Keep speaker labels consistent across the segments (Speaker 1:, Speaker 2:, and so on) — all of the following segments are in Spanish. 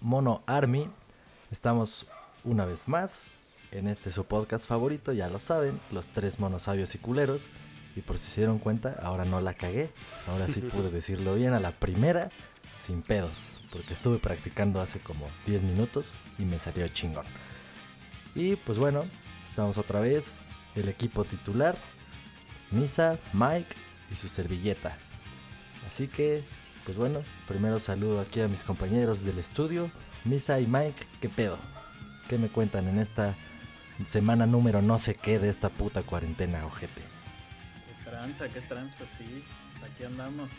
Speaker 1: Mono Army? Estamos una vez más en este su podcast favorito, ya lo saben, los tres monosabios y culeros. Y por si se dieron cuenta, ahora no la cagué. Ahora sí pude decirlo bien a la primera, sin pedos. Porque estuve practicando hace como 10 minutos y me salió chingón. Y pues bueno, estamos otra vez. El equipo titular, Misa, Mike y su servilleta. Así que, pues bueno, primero saludo aquí a mis compañeros del estudio. Misa y Mike, ¿qué pedo? ¿Qué me cuentan en esta semana número no sé qué de esta puta cuarentena, ojete?
Speaker 2: Qué tranza, qué tranza, sí. Pues aquí andamos.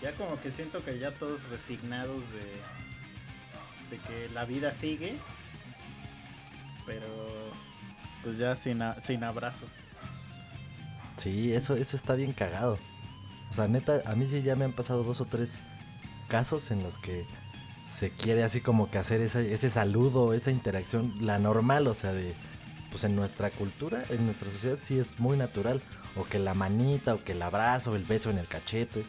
Speaker 2: Ya como que siento que ya todos resignados de, de que la vida sigue. Pero pues ya sin, sin abrazos.
Speaker 1: Sí, eso, eso está bien cagado. O sea, neta, a mí sí ya me han pasado dos o tres casos en los que se quiere así como que hacer ese, ese saludo, esa interacción, la normal, o sea, de, pues en nuestra cultura, en nuestra sociedad sí es muy natural, o que la manita, o que el abrazo, el beso en el cachete.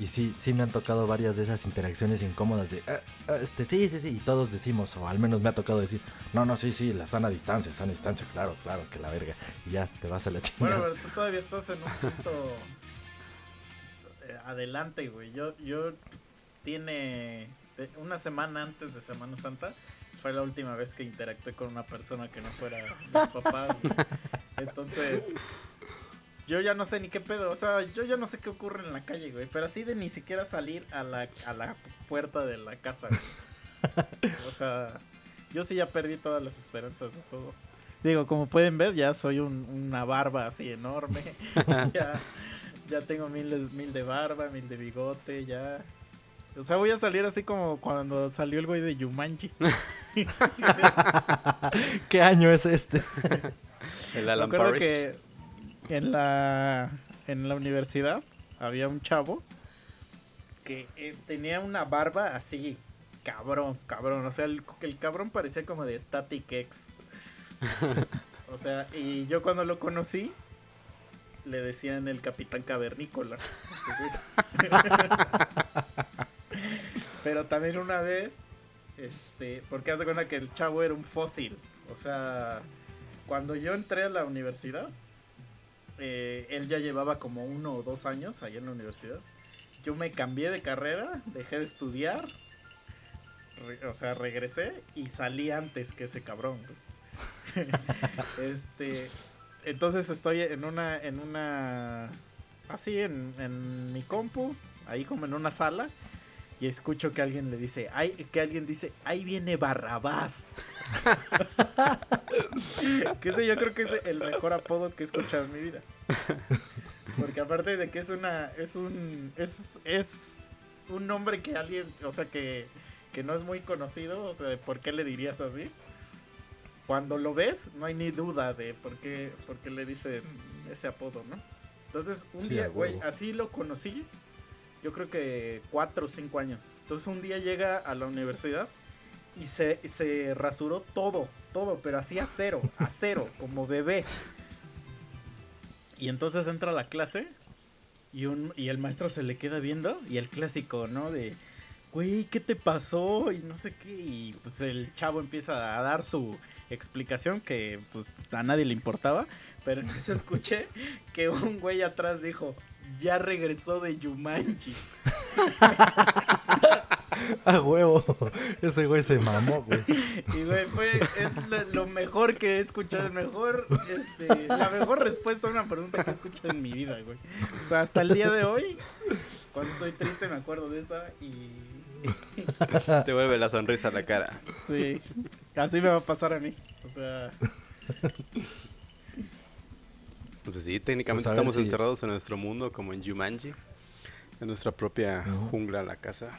Speaker 1: Y sí, sí me han tocado varias de esas interacciones incómodas de, ah, ah, este, sí, sí, sí, y todos decimos, o al menos me ha tocado decir, no, no, sí, sí, la sana distancia, sana distancia, claro, claro, que la verga, y ya te vas a la chingada.
Speaker 2: Bueno, pero tú todavía estás en un punto adelante, güey. Yo, yo tiene una semana antes de Semana Santa fue la última vez que interactué con una persona que no fuera mis papás. Entonces, yo ya no sé ni qué pedo. O sea, yo ya no sé qué ocurre en la calle, güey. Pero así de ni siquiera salir a la, a la puerta de la casa, O sea, yo sí ya perdí todas las esperanzas de todo. Digo, como pueden ver, ya soy una barba así enorme. ya, ya tengo mil, mil de barba, mil de bigote, ya. O sea, voy a salir así como cuando salió el güey de Yumanji.
Speaker 1: ¿Qué año es este?
Speaker 2: el Alan Parrish. que en la, en la universidad había un chavo que eh, tenía una barba así, cabrón, cabrón. O sea, el, el cabrón parecía como de Static X. o sea, y yo cuando lo conocí, le decían el capitán cavernícola. Pero también una vez, este, porque hace cuenta que el chavo era un fósil. O sea, cuando yo entré a la universidad, eh, él ya llevaba como uno o dos años ahí en la universidad. Yo me cambié de carrera, dejé de estudiar, o sea, regresé y salí antes que ese cabrón. este, entonces estoy en una, en una, así en, en mi compu, ahí como en una sala y escucho que alguien le dice, ay, que alguien dice, ahí viene Barrabás. que ese yo creo que es el mejor apodo que he escuchado en mi vida. Porque aparte de que es una, es un, es, es un nombre que alguien, o sea, que, que no es muy conocido, o sea, por qué le dirías así. Cuando lo ves, no hay ni duda de por qué, por qué le dicen ese apodo, ¿no? Entonces, un día, güey, así lo conocí yo creo que cuatro o cinco años. Entonces un día llega a la universidad y se, se rasuró todo, todo, pero así a cero, a cero, como bebé. Y entonces entra a la clase y, un, y el maestro se le queda viendo y el clásico, ¿no? De, güey, ¿qué te pasó? Y no sé qué. Y pues el chavo empieza a dar su explicación que pues a nadie le importaba. Pero se escuché que un güey atrás dijo, ya regresó de Yumanji.
Speaker 1: A huevo. Ese güey se mamó, güey.
Speaker 2: Y güey, fue es lo, mejor que he escuchado, el mejor, este, la mejor respuesta a una pregunta que he escuchado en mi vida, güey. O sea, hasta el día de hoy, cuando estoy triste me acuerdo de esa y
Speaker 3: te vuelve la sonrisa a la cara.
Speaker 2: Sí. Así me va a pasar a mí. O sea,
Speaker 3: pues sí, técnicamente estamos encerrados en nuestro mundo como en Jumanji, en nuestra propia jungla, la casa.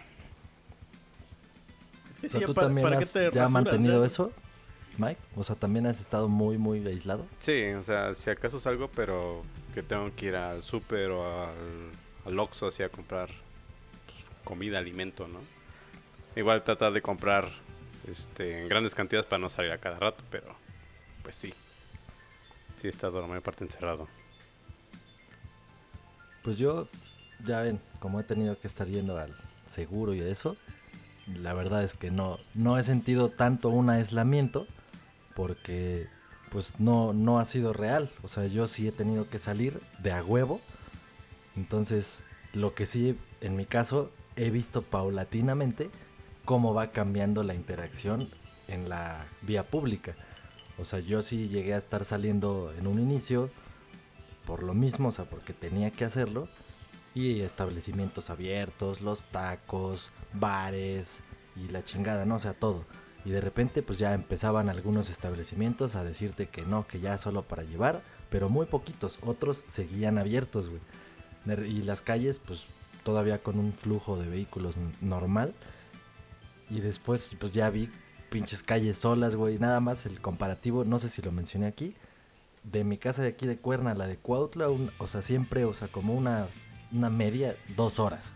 Speaker 1: Es que si ¿Tú también has ya mantenido eso, Mike? O sea, ¿también has estado muy, muy aislado?
Speaker 3: Sí, o sea, si acaso salgo, pero que tengo que ir al súper o al, al Oxxo así a comprar pues, comida, alimento, ¿no? Igual tratar de comprar este, en grandes cantidades para no salir a cada rato, pero pues sí. Sí, he estado la mayor parte encerrado.
Speaker 1: Pues yo, ya ven, como he tenido que estar yendo al seguro y eso, la verdad es que no, no he sentido tanto un aislamiento porque pues no, no ha sido real. O sea, yo sí he tenido que salir de a huevo. Entonces, lo que sí, en mi caso, he visto paulatinamente cómo va cambiando la interacción en la vía pública. O sea, yo sí llegué a estar saliendo en un inicio por lo mismo, o sea, porque tenía que hacerlo. Y establecimientos abiertos, los tacos, bares y la chingada, ¿no? O sea, todo. Y de repente pues ya empezaban algunos establecimientos a decirte que no, que ya solo para llevar, pero muy poquitos, otros seguían abiertos, güey. Y las calles pues todavía con un flujo de vehículos normal. Y después pues ya vi pinches calles solas, güey. Nada más el comparativo, no sé si lo mencioné aquí, de mi casa de aquí de Cuerna a la de Cuautla, o sea, siempre, o sea, como una, una media, dos horas.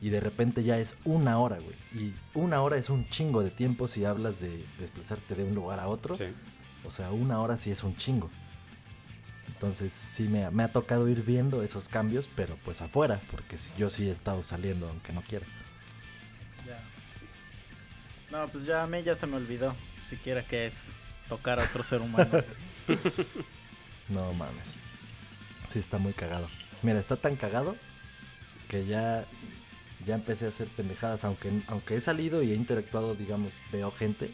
Speaker 1: Y de repente ya es una hora, güey. Y una hora es un chingo de tiempo si hablas de desplazarte de un lugar a otro. O sea, una hora sí es un chingo. Entonces sí me ha, me ha tocado ir viendo esos cambios, pero pues afuera, porque yo sí he estado saliendo aunque no quiera.
Speaker 2: Ya. No, pues ya a mí ya se me olvidó siquiera que es tocar a otro ser humano.
Speaker 1: no mames. Sí está muy cagado. Mira, está tan cagado que ya ya empecé a hacer pendejadas, aunque, aunque he salido y he interactuado, digamos, veo gente.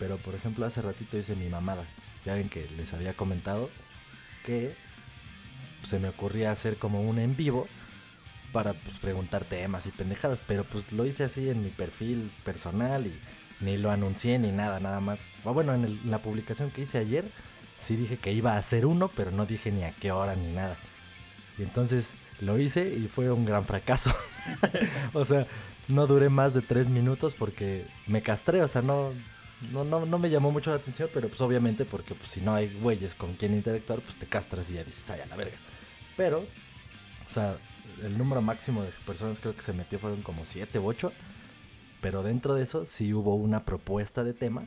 Speaker 1: Pero por ejemplo, hace ratito hice mi mamada. Ya ven que les había comentado que se me ocurría hacer como un en vivo para pues, preguntar temas y pendejadas. Pero pues lo hice así en mi perfil personal y ni lo anuncié ni nada, nada más. Ah, bueno, en, la publicación que hice ayer sí dije que iba a hacer uno, pero no dije ni a qué hora ni nada. Y entonces lo hice y fue un gran fracaso. o sea, no duré más de tres minutos porque me castré, o sea, no, no, no, me llamó mucho la atención, pero pues obviamente porque pues, si no hay güeyes con quien interactuar, pues te castras y ya dices, ay, a la verga. Pero, o sea, el número máximo de personas creo que se metió fueron como siete u ocho, pero dentro de eso sí hubo una propuesta de tema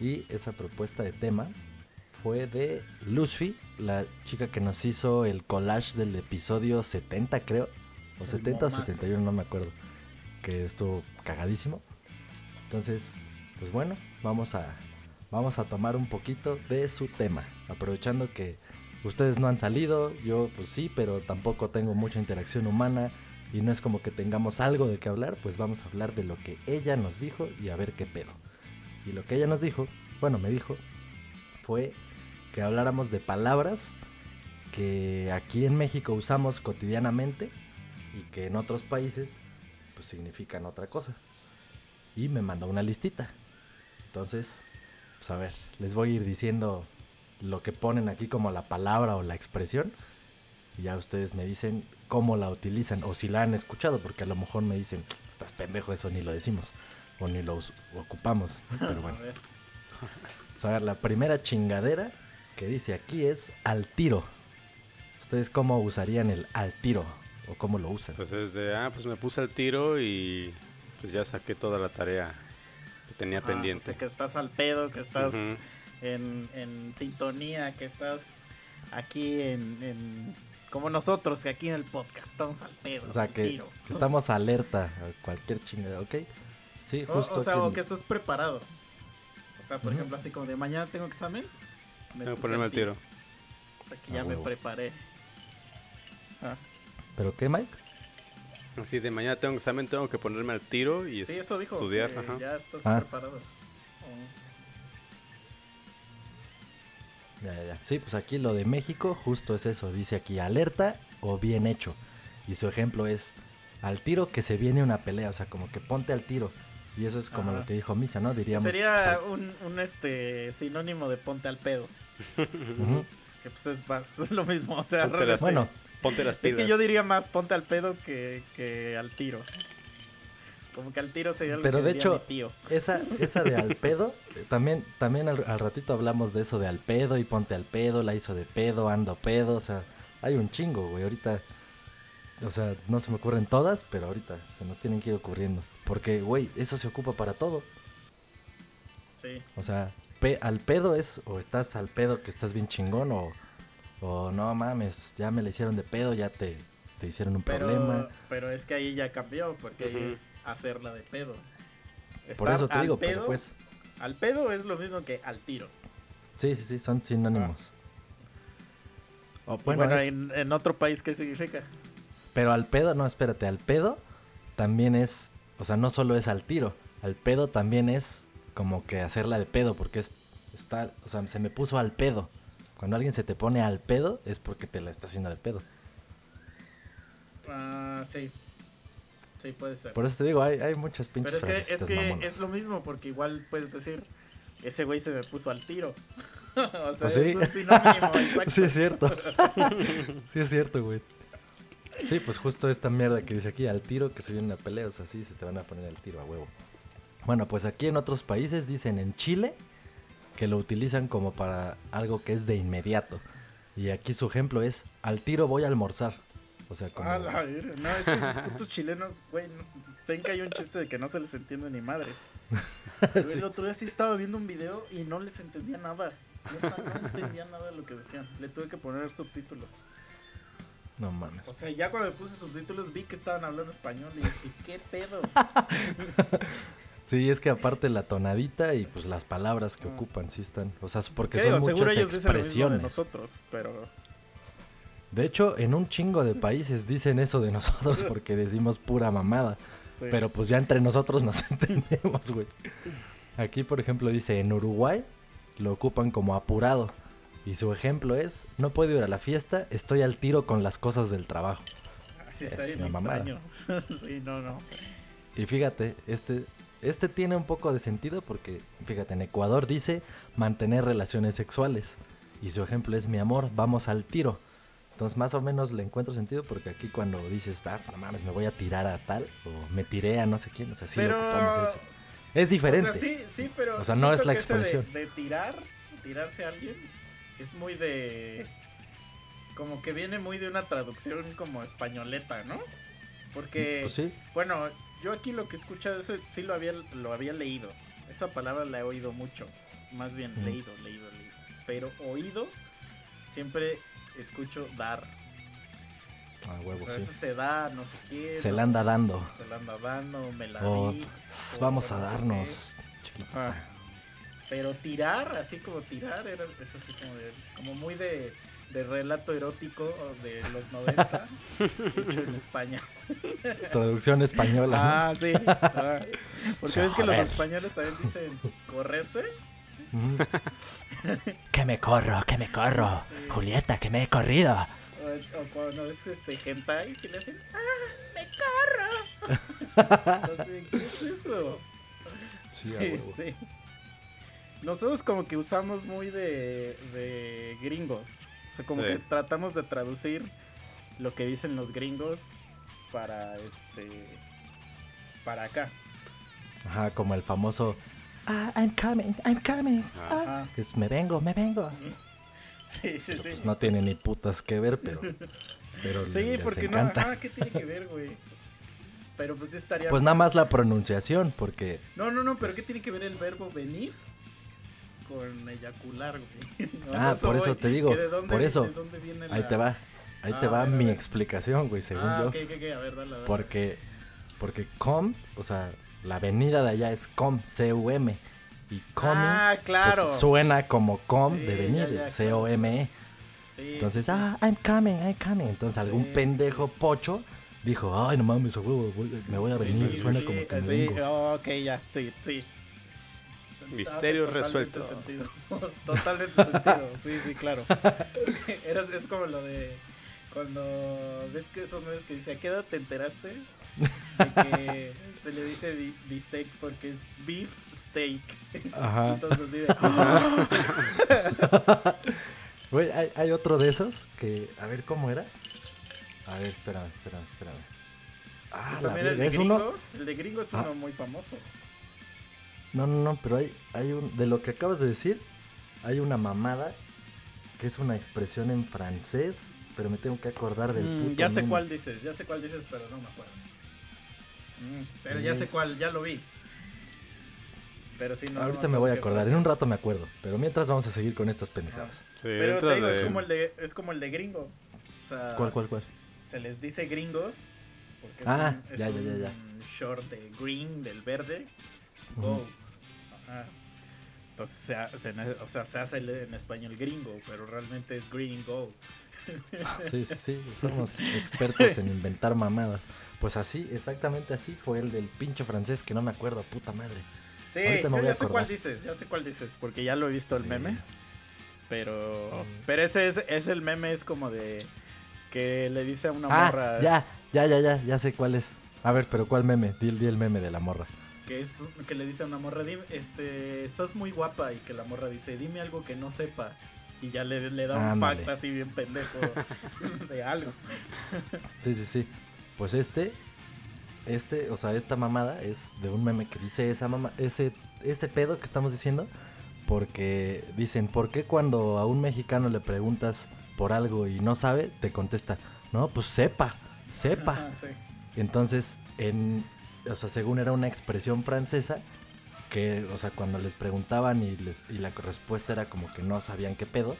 Speaker 1: y esa propuesta de tema fue de Lucy, la chica que nos hizo el collage del episodio 70, creo. O 70 o 71, no me acuerdo. Que estuvo cagadísimo. Entonces, pues bueno, vamos a, vamos a tomar un poquito de su tema. Aprovechando que ustedes no han salido, yo pues sí, pero tampoco tengo mucha interacción humana. Y no es como que tengamos algo de qué hablar, pues vamos a hablar de lo que ella nos dijo y a ver qué pedo. Y lo que ella nos dijo, bueno, me dijo, fue que habláramos de palabras que aquí en México usamos cotidianamente y que en otros países pues significan otra cosa. Y me mandó una listita. Entonces, pues a ver, les voy a ir diciendo lo que ponen aquí como la palabra o la expresión. Y ya ustedes me dicen cómo la utilizan o si la han escuchado, porque a lo mejor me dicen, estás pendejo, eso ni lo decimos o ni lo ocupamos. Pero bueno. a ver, la primera chingadera que dice aquí es al tiro. ¿Ustedes cómo usarían el al tiro? ¿O cómo lo usan?
Speaker 3: Pues es de, ah, pues me puse al tiro y pues ya saqué toda la tarea que tenía ah, pendiente.
Speaker 2: que estás al pedo, que estás en, sintonía, que estás aquí en, como nosotros, que aquí en el podcast estamos al pedo.
Speaker 1: O sea, que, estamos alerta a cualquier chingada, ¿ok?
Speaker 2: Sí, justo. O, sea, o que estás preparado. O sea, por ejemplo, así como de mañana tengo examen,
Speaker 3: tengo que ponerme al tiro.
Speaker 2: O sea que ya me preparé.
Speaker 1: Ah. ¿Pero qué, Mike?
Speaker 3: Así de mañana tengo examen, tengo que ponerme al tiro y
Speaker 2: sí, eso dijo,
Speaker 3: estudiar.
Speaker 2: Ya estás ah. preparado.
Speaker 1: Ya, ya, ya. Sí, pues aquí lo de México justo es eso. Dice aquí alerta o bien hecho. Y su ejemplo es al tiro que se viene una pelea. O sea, como que ponte al tiro. Y eso es como lo que dijo Misa, ¿no? Diríamos.
Speaker 2: Sería un, un, este sinónimo de ponte al pedo. Que pues es, lo mismo. O sea,
Speaker 3: ponte las, bueno, ponte las
Speaker 2: Es que yo diría más ponte al pedo que, que al tiro. Como que al tiro sería
Speaker 1: lo Pero de hecho, tío. Esa, esa de al pedo, también, también al, ratito hablamos de eso de al pedo y ponte al pedo, la hizo de pedo, ando pedo, o sea, hay un chingo, güey, ahorita, o sea, no se me ocurren todas, pero ahorita se nos tienen que ir ocurriendo. Porque, güey, eso se ocupa para todo.
Speaker 2: Sí.
Speaker 1: O sea, al pedo es o estás al pedo que estás bien chingón o, o no mames, ya me le hicieron de pedo, ya te, te hicieron un
Speaker 2: Pero,
Speaker 1: problema.
Speaker 2: pero es que ahí ya cambió, porque ahí es hacerla de pedo.
Speaker 1: Por eso te
Speaker 2: al
Speaker 1: digo,
Speaker 2: pedo,
Speaker 1: pero pues.
Speaker 2: Al pedo es lo mismo que al tiro.
Speaker 1: Sí, sí, sí, son sinónimos. O,
Speaker 2: Bueno,
Speaker 1: bueno, es-
Speaker 2: en, en otro país, ¿qué significa?
Speaker 1: pero al pedo, no, espérate, al pedo también es, o sea, no solo es al tiro, al pedo también es como que hacerla de pedo, porque es, está, o sea, se me puso al pedo. Cuando alguien se te pone al pedo es porque te la está haciendo de pedo.
Speaker 2: Ah, sí. Sí, puede ser.
Speaker 1: Por eso te digo, hay, hay muchas pinches
Speaker 2: Pero es que, es, que es lo mismo, porque igual puedes decir, ese güey se me puso al tiro. o sea,
Speaker 1: Pues sí.
Speaker 2: es un sinónimo, exacto.
Speaker 1: Sí, es cierto. sí, es cierto, güey. Sí, pues justo esta mierda que dice aquí, al tiro, que se viene una pelea, o sea, sí, se te van a poner al tiro a huevo. Bueno, pues aquí en otros países dicen en Chile que lo utilizan como para algo que es de inmediato. Y aquí su ejemplo es, al tiro voy a almorzar. O sea, como...
Speaker 2: Ah, la. No, es que esos putos chilenos, güey, que hay un chiste de que no se les entiende ni madres. Yo
Speaker 1: Sí.
Speaker 2: El otro día sí estaba viendo un video y no les entendía nada. No entendía nada de lo que decían. Le tuve que poner subtítulos.
Speaker 1: No mames.
Speaker 2: O sea, ya cuando le puse subtítulos vi que estaban hablando español y dije, ¿qué pedo?
Speaker 1: Sí, es que aparte la tonadita y pues las palabras que
Speaker 2: Ah.
Speaker 1: ocupan sí están, o sea, porque
Speaker 2: ¿Qué
Speaker 1: son
Speaker 2: digo?
Speaker 1: muchas
Speaker 2: Seguro ellos dicen lo mismo de
Speaker 1: expresiones.
Speaker 2: nosotros, pero...
Speaker 1: De hecho, en un chingo de países dicen eso de nosotros porque decimos pura mamada.
Speaker 2: sí.
Speaker 1: Pero pues ya entre nosotros nos entendemos, güey. Aquí, por ejemplo, dice, en Uruguay lo ocupan como apurado. Y su ejemplo es, no puedo ir a la fiesta, estoy al tiro con las cosas del trabajo.
Speaker 2: Así
Speaker 1: es
Speaker 2: está bien
Speaker 1: una mamada.
Speaker 2: sí, no, no.
Speaker 1: Y fíjate, este, este tiene un poco de sentido porque, fíjate, en Ecuador dice mantener relaciones sexuales. Y su ejemplo es, mi amor, vamos al tiro. Entonces más o menos le encuentro sentido porque aquí cuando dices, ah, no mames, me voy a tirar a tal, o me tiré a no sé quién, o sea, sí
Speaker 2: Pero-
Speaker 1: ocupamos ese. Es diferente.
Speaker 2: O sea, sí, sí, pero.
Speaker 1: O sea, no es la
Speaker 2: ese de-
Speaker 1: expresión.
Speaker 2: De, tirar, tirarse a alguien, es muy de. Como que viene muy de una traducción como españoleta, ¿no? Porque.
Speaker 1: Pues sí,
Speaker 2: Bueno, yo aquí lo que he escuchado, eso sí lo había, lo había leído. Esa palabra la he oído mucho. Más bien
Speaker 1: Mm.
Speaker 2: leído, leído, leído. Pero oído, siempre escucho dar.
Speaker 1: a
Speaker 2: O
Speaker 1: huevo,
Speaker 2: sea,
Speaker 1: sí.
Speaker 2: eso se da, no sé qué.
Speaker 1: Se la anda dando.
Speaker 2: Se la anda dando, me la
Speaker 1: O
Speaker 2: di.
Speaker 1: "Tss,
Speaker 2: o
Speaker 1: vamos a
Speaker 2: no sé qué".
Speaker 1: darnos, chiquitita.
Speaker 2: Pero tirar, así como tirar, era, es así como, de, como muy de, de relato erótico de los 90, hecho en España.
Speaker 1: Traducción española. ¿no?
Speaker 2: Ah, sí. Ah, Porque ves que los españoles también dicen correrse.
Speaker 1: Que me corro, que me corro.
Speaker 2: Sí.
Speaker 1: Julieta, que me he corrido.
Speaker 2: O, o cuando ves este hentai que le hacen ¡Ah! ¡Me corro! Entonces, ¿qué es eso?
Speaker 1: Sí,
Speaker 2: sí. Nosotros como que usamos muy de, de gringos. O sea, como
Speaker 3: Sí.
Speaker 2: que tratamos de traducir lo que dicen los gringos para este para acá.
Speaker 1: Ajá, como el famoso ah, I'm coming, I'm coming.
Speaker 3: Ajá.
Speaker 1: Ah, es me vengo, me vengo.
Speaker 2: Sí, sí, sí.
Speaker 1: Pues no tiene ni putas que ver, pero. pero
Speaker 2: Sí,
Speaker 1: les
Speaker 2: porque no, ajá, ¿qué tiene que ver, güey? Pero pues estaría
Speaker 1: Pues nada más la pronunciación, porque.
Speaker 2: No, no, no, pero
Speaker 1: pues-
Speaker 2: ¿qué tiene que ver el verbo venir con eyacular, güey?
Speaker 1: Ah, por eso
Speaker 2: voy,
Speaker 1: te digo,
Speaker 2: dónde-
Speaker 1: por eso.
Speaker 2: viene
Speaker 1: Ahí te va. Ahí te
Speaker 2: Ah,
Speaker 1: va
Speaker 2: ver,
Speaker 1: mi explicación, güey, según
Speaker 2: ah,
Speaker 1: yo.
Speaker 2: a ver, dale.
Speaker 1: Porque. Porque com, o sea, la avenida de allá es com, C-U-M. Y coming
Speaker 2: Ah, claro.
Speaker 1: pues, suena como com
Speaker 2: Sí,
Speaker 1: de venir, C-O-M-E.
Speaker 2: Sí,
Speaker 1: Entonces,
Speaker 2: sí,
Speaker 1: ah, I'm coming, I'm coming. Entonces algún pendejo pocho dijo, ay, no mames, me voy a venir. Suena como que vengo.
Speaker 2: oh, ok, ya, sí, sí.
Speaker 3: Misterio
Speaker 2: totalmente
Speaker 3: resuelto.
Speaker 2: sentido. Totalmente sentido, sí, sí, claro. Eras- es como lo de cuando ves que esos memes que dice, ¿a qué edad te enteraste? De que se le dice bi- bistec porque es beef steak.
Speaker 1: Ajá.
Speaker 2: Entonces así de,
Speaker 1: Güey, hay, hay otro de esos que, a ver, ¿cómo era? A ver, espérame, espérame, espérame. Ah,
Speaker 2: Pues
Speaker 1: la
Speaker 2: el de
Speaker 1: es
Speaker 2: gringo,
Speaker 1: uno.
Speaker 2: el de gringo es
Speaker 1: Ah.
Speaker 2: uno muy famoso.
Speaker 1: No, no, no, pero hay, hay un. De lo que acabas de decir, hay una mamada que es una expresión en francés, pero me tengo que acordar del
Speaker 2: Mm,
Speaker 1: puto
Speaker 2: ya sé
Speaker 1: nombre.
Speaker 2: cuál dices, ya sé cuál dices, pero no me acuerdo. Mm, pero ya sé cuál, ya lo vi. Pero sí, no, no
Speaker 1: Ahorita me voy a acordar, en un rato me acuerdo. Pero mientras vamos a seguir con estas pendejadas.
Speaker 3: Sí,
Speaker 2: Pero te digo,
Speaker 3: de-
Speaker 2: es como el de, es como el de gringo. O sea,
Speaker 1: ¿Cuál, cuál, cuál?
Speaker 2: se les dice gringos porque es
Speaker 1: Ah,
Speaker 2: un, es
Speaker 1: ya, ya, ya, ya.
Speaker 2: un short de green del verde go Entonces se, se o sea se hace en español gringo pero realmente es green go
Speaker 1: Sí, sí, somos expertos en inventar mamadas. Pues así, exactamente así fue el del pinche francés que no me acuerdo, puta madre.
Speaker 2: sí
Speaker 1: Ahorita me
Speaker 2: yo ya sé cuál dices ya sé cuál dices porque ya lo he visto el meme pero pero ese es, es el meme es como de que le dice a una
Speaker 1: ah,
Speaker 2: morra
Speaker 1: ya, ya, ya, ya, ya sé cuál es. A ver, pero ¿cuál meme? Di, di el meme de la morra.
Speaker 2: Que es que le dice a una morra, "Dime, este, estás muy guapa y que la morra dice, dime algo que no sepa y ya le, le da un fact así bien pendejo de algo.
Speaker 1: Sí, sí, sí. Pues este, este, o sea, esta mamada es de un meme que dice esa mama, ese, ese pedo que estamos diciendo, porque dicen, ¿por qué cuando a un mexicano le preguntas por algo y no sabe, te contesta, no, pues sepa, sepa.
Speaker 2: Ajá, sí.
Speaker 1: Entonces, en, o sea, según era una expresión francesa, que, o sea, cuando les preguntaban y, les, y la respuesta era como que no sabían qué pedo,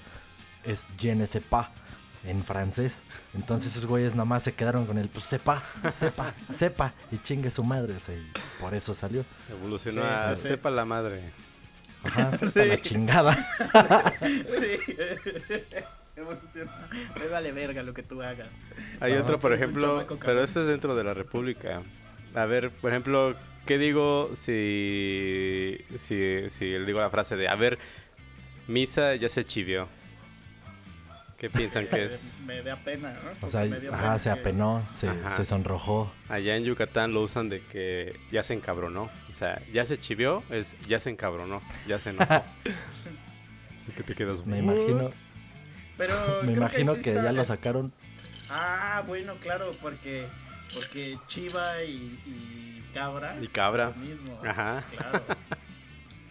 Speaker 1: es je ne sais pas en francés. Entonces esos güeyes nomás se quedaron con el, pues sepa, sepa, sepa, y chingue su madre, o sea, y por eso salió.
Speaker 3: Evolucionó
Speaker 2: Sí,
Speaker 3: a
Speaker 2: sí, sí.
Speaker 3: sepa la madre.
Speaker 1: Ajá, sepa
Speaker 2: Sí.
Speaker 1: la chingada.
Speaker 2: Sí. Evoluciona. Me vale verga lo que tú hagas.
Speaker 3: Hay
Speaker 1: Ajá.
Speaker 3: otro, por ejemplo, pero este es dentro de la República. A ver, por ejemplo, ¿qué digo si, si, si le digo la frase de, a ver, misa ya se chivió? ¿Qué piensan que es?
Speaker 2: Me da pena, ¿no?
Speaker 1: O sea,
Speaker 2: me
Speaker 1: ajá, se
Speaker 2: que-
Speaker 1: apenó, se,
Speaker 3: Ajá.
Speaker 1: se sonrojó.
Speaker 3: Allá en Yucatán lo usan de que ya se encabronó. O sea, ya se chivió, es ya se encabronó, ya se enojó. Así que te quedas
Speaker 1: Me imagino,
Speaker 2: Pero
Speaker 1: me
Speaker 2: creo
Speaker 1: imagino
Speaker 2: sí
Speaker 1: que
Speaker 2: está-
Speaker 1: ya lo sacaron.
Speaker 2: Ah, bueno, claro, porque porque Chiva y, y Cabra
Speaker 3: Y cabra.
Speaker 2: lo mismo.
Speaker 3: Ajá.
Speaker 2: Claro.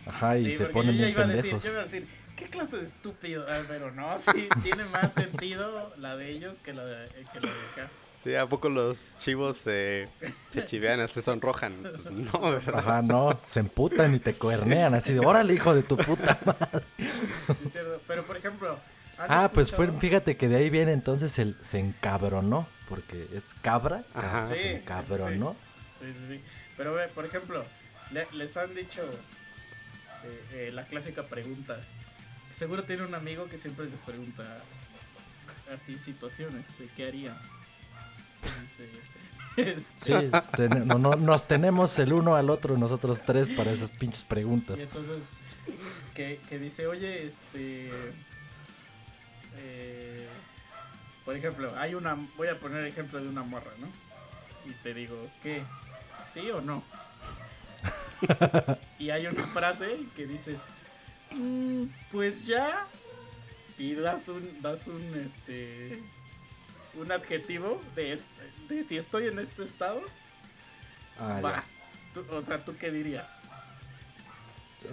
Speaker 1: Ajá, y
Speaker 2: Sí,
Speaker 1: se ponen
Speaker 2: yo
Speaker 1: bien
Speaker 2: iba a decir,
Speaker 1: pendejos.
Speaker 2: yo iba a decir, ¿qué clase de estúpido? Ah, pero no, sí, tiene más sentido la de ellos que la de, que la de acá.
Speaker 3: Sí, ¿a poco los chivos se, se chivean, se sonrojan? Pues no, ¿verdad?
Speaker 1: Ajá, no, se emputan y te cuernean así de, órale, hijo de tu puta madre.
Speaker 2: Sí, es cierto. Pero por ejemplo, ¿han
Speaker 1: Ah, pues fue, fíjate que de ahí viene entonces el se encabronó, porque es cabra,
Speaker 3: Ajá.
Speaker 1: se encabronó.
Speaker 2: Sí, sí, sí. Pero ve, por ejemplo, le- les han dicho eh, eh, la clásica pregunta. Seguro tiene un amigo que siempre les pregunta así situaciones de qué harían. Dice, este,
Speaker 1: Sí, ten- no, no, nos tenemos el uno al otro nosotros tres para esas pinches preguntas.
Speaker 2: Y entonces, que, que dice, oye, este. Eh, por ejemplo, hay una. Voy a poner ejemplo de una morra, ¿no? Y te digo, ¿qué? ¿Sí o no? y hay una frase que dices, "Mm, pues ya. Y das un. Das un. Este. Un adjetivo de, este, de si estoy en este estado.
Speaker 1: Ah,
Speaker 2: va. Tú- o sea, ¿tú qué dirías?